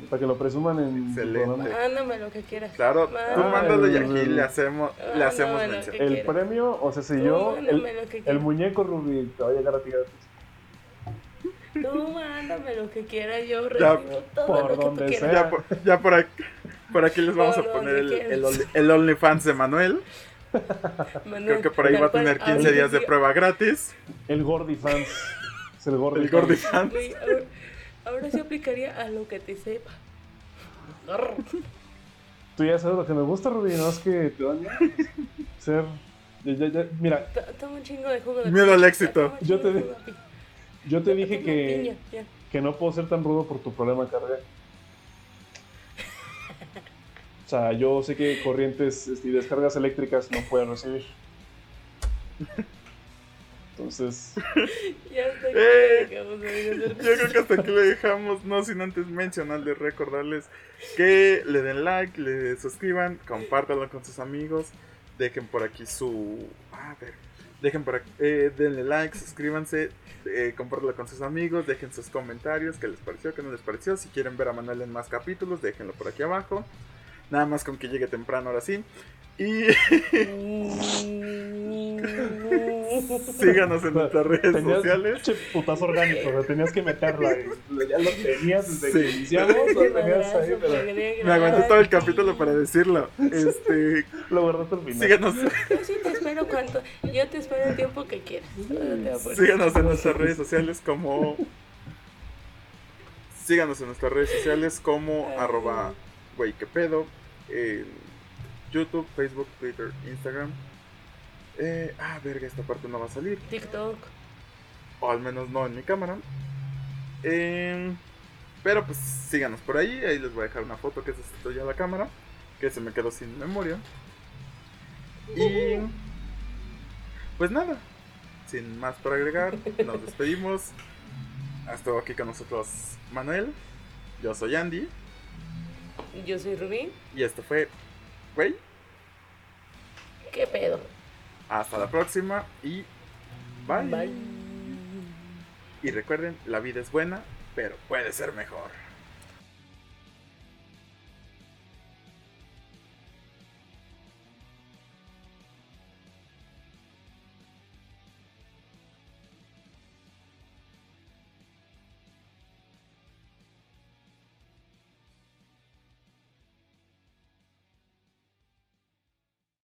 para que lo presuman en Excelente. Mándame lo que quieras. claro, tú mándalo y aquí le hacemos, le hacemos mención. El premio, o sea, si Tú yo, el, lo que el muñeco Rubí te va a llegar a ti gratis. Tú mándame lo que quieras. Yo Ya, recibo todo por lo que tú donde sea. Ya por, ya por aquí, por aquí les vamos a poner el, el, Only- el OnlyFans de Manuel. Manuel, Creo que por ahí va a tener 15 ahorita días de prueba gratis. El Gordy Fans. Es el Gordy El Fans. Gordy Fans. Ahora, sí aplicaría a lo que te sepa. Tú ya sabes lo que me gusta, Rubí, no es que te dan ser. ya- ya- ya- Mira, To- Toma un chingo de jugo de Miedo al piña. éxito. Yo te de yo te dije que, piña, que no puedo ser tan rudo por tu problema cardíaco. O sea, yo sé que corrientes este, y descargas eléctricas no pueden recibir. Entonces, Ya está Eh, que acabamos de hacer. Yo creo que hasta aquí le dejamos, no sin antes mencionarles, recordarles que le den like, le suscriban, compártanlo con sus amigos, dejen por aquí su... A ver, dejen por aquí, eh, denle like, suscríbanse, eh, compártanlo con sus amigos, dejen sus comentarios, qué les pareció, qué no les pareció, si quieren ver a Manuel en más capítulos, déjenlo por aquí abajo, nada más con que llegue temprano ahora sí. Y síganos en nuestras redes tenías sociales. che, putazo orgánico, o sea, tenías que meterla. Ya lo tenías desde Sí. que iniciamos, lo tenías ahí, pero Me aguanté todo el capítulo para decirlo. Este, lo guardaste al final. síganos, Yo sí te espero cuanto. Yo te espero el tiempo que quieras. Síganos en nuestras redes sociales como. Síganos en nuestras redes sociales como arroba güey que pedo. En YouTube, Facebook, Twitter, Instagram. Eh, ah, verga, esta parte no va a salir. TikTok. O al menos no en mi cámara. Em, pero pues síganos por ahí. Ahí les voy a dejar una foto que es esto ya la cámara. Que se me quedó sin memoria. Y pues nada. Sin más por agregar. Nos despedimos. Ha estado aquí con nosotros Manuel. Yo soy Andy. Yo soy Rubí. Y esto fue. Güey. ¿Qué pedo? Hasta la próxima. Y bye. Bye. Y recuerden, la vida es buena, pero puede ser mejor.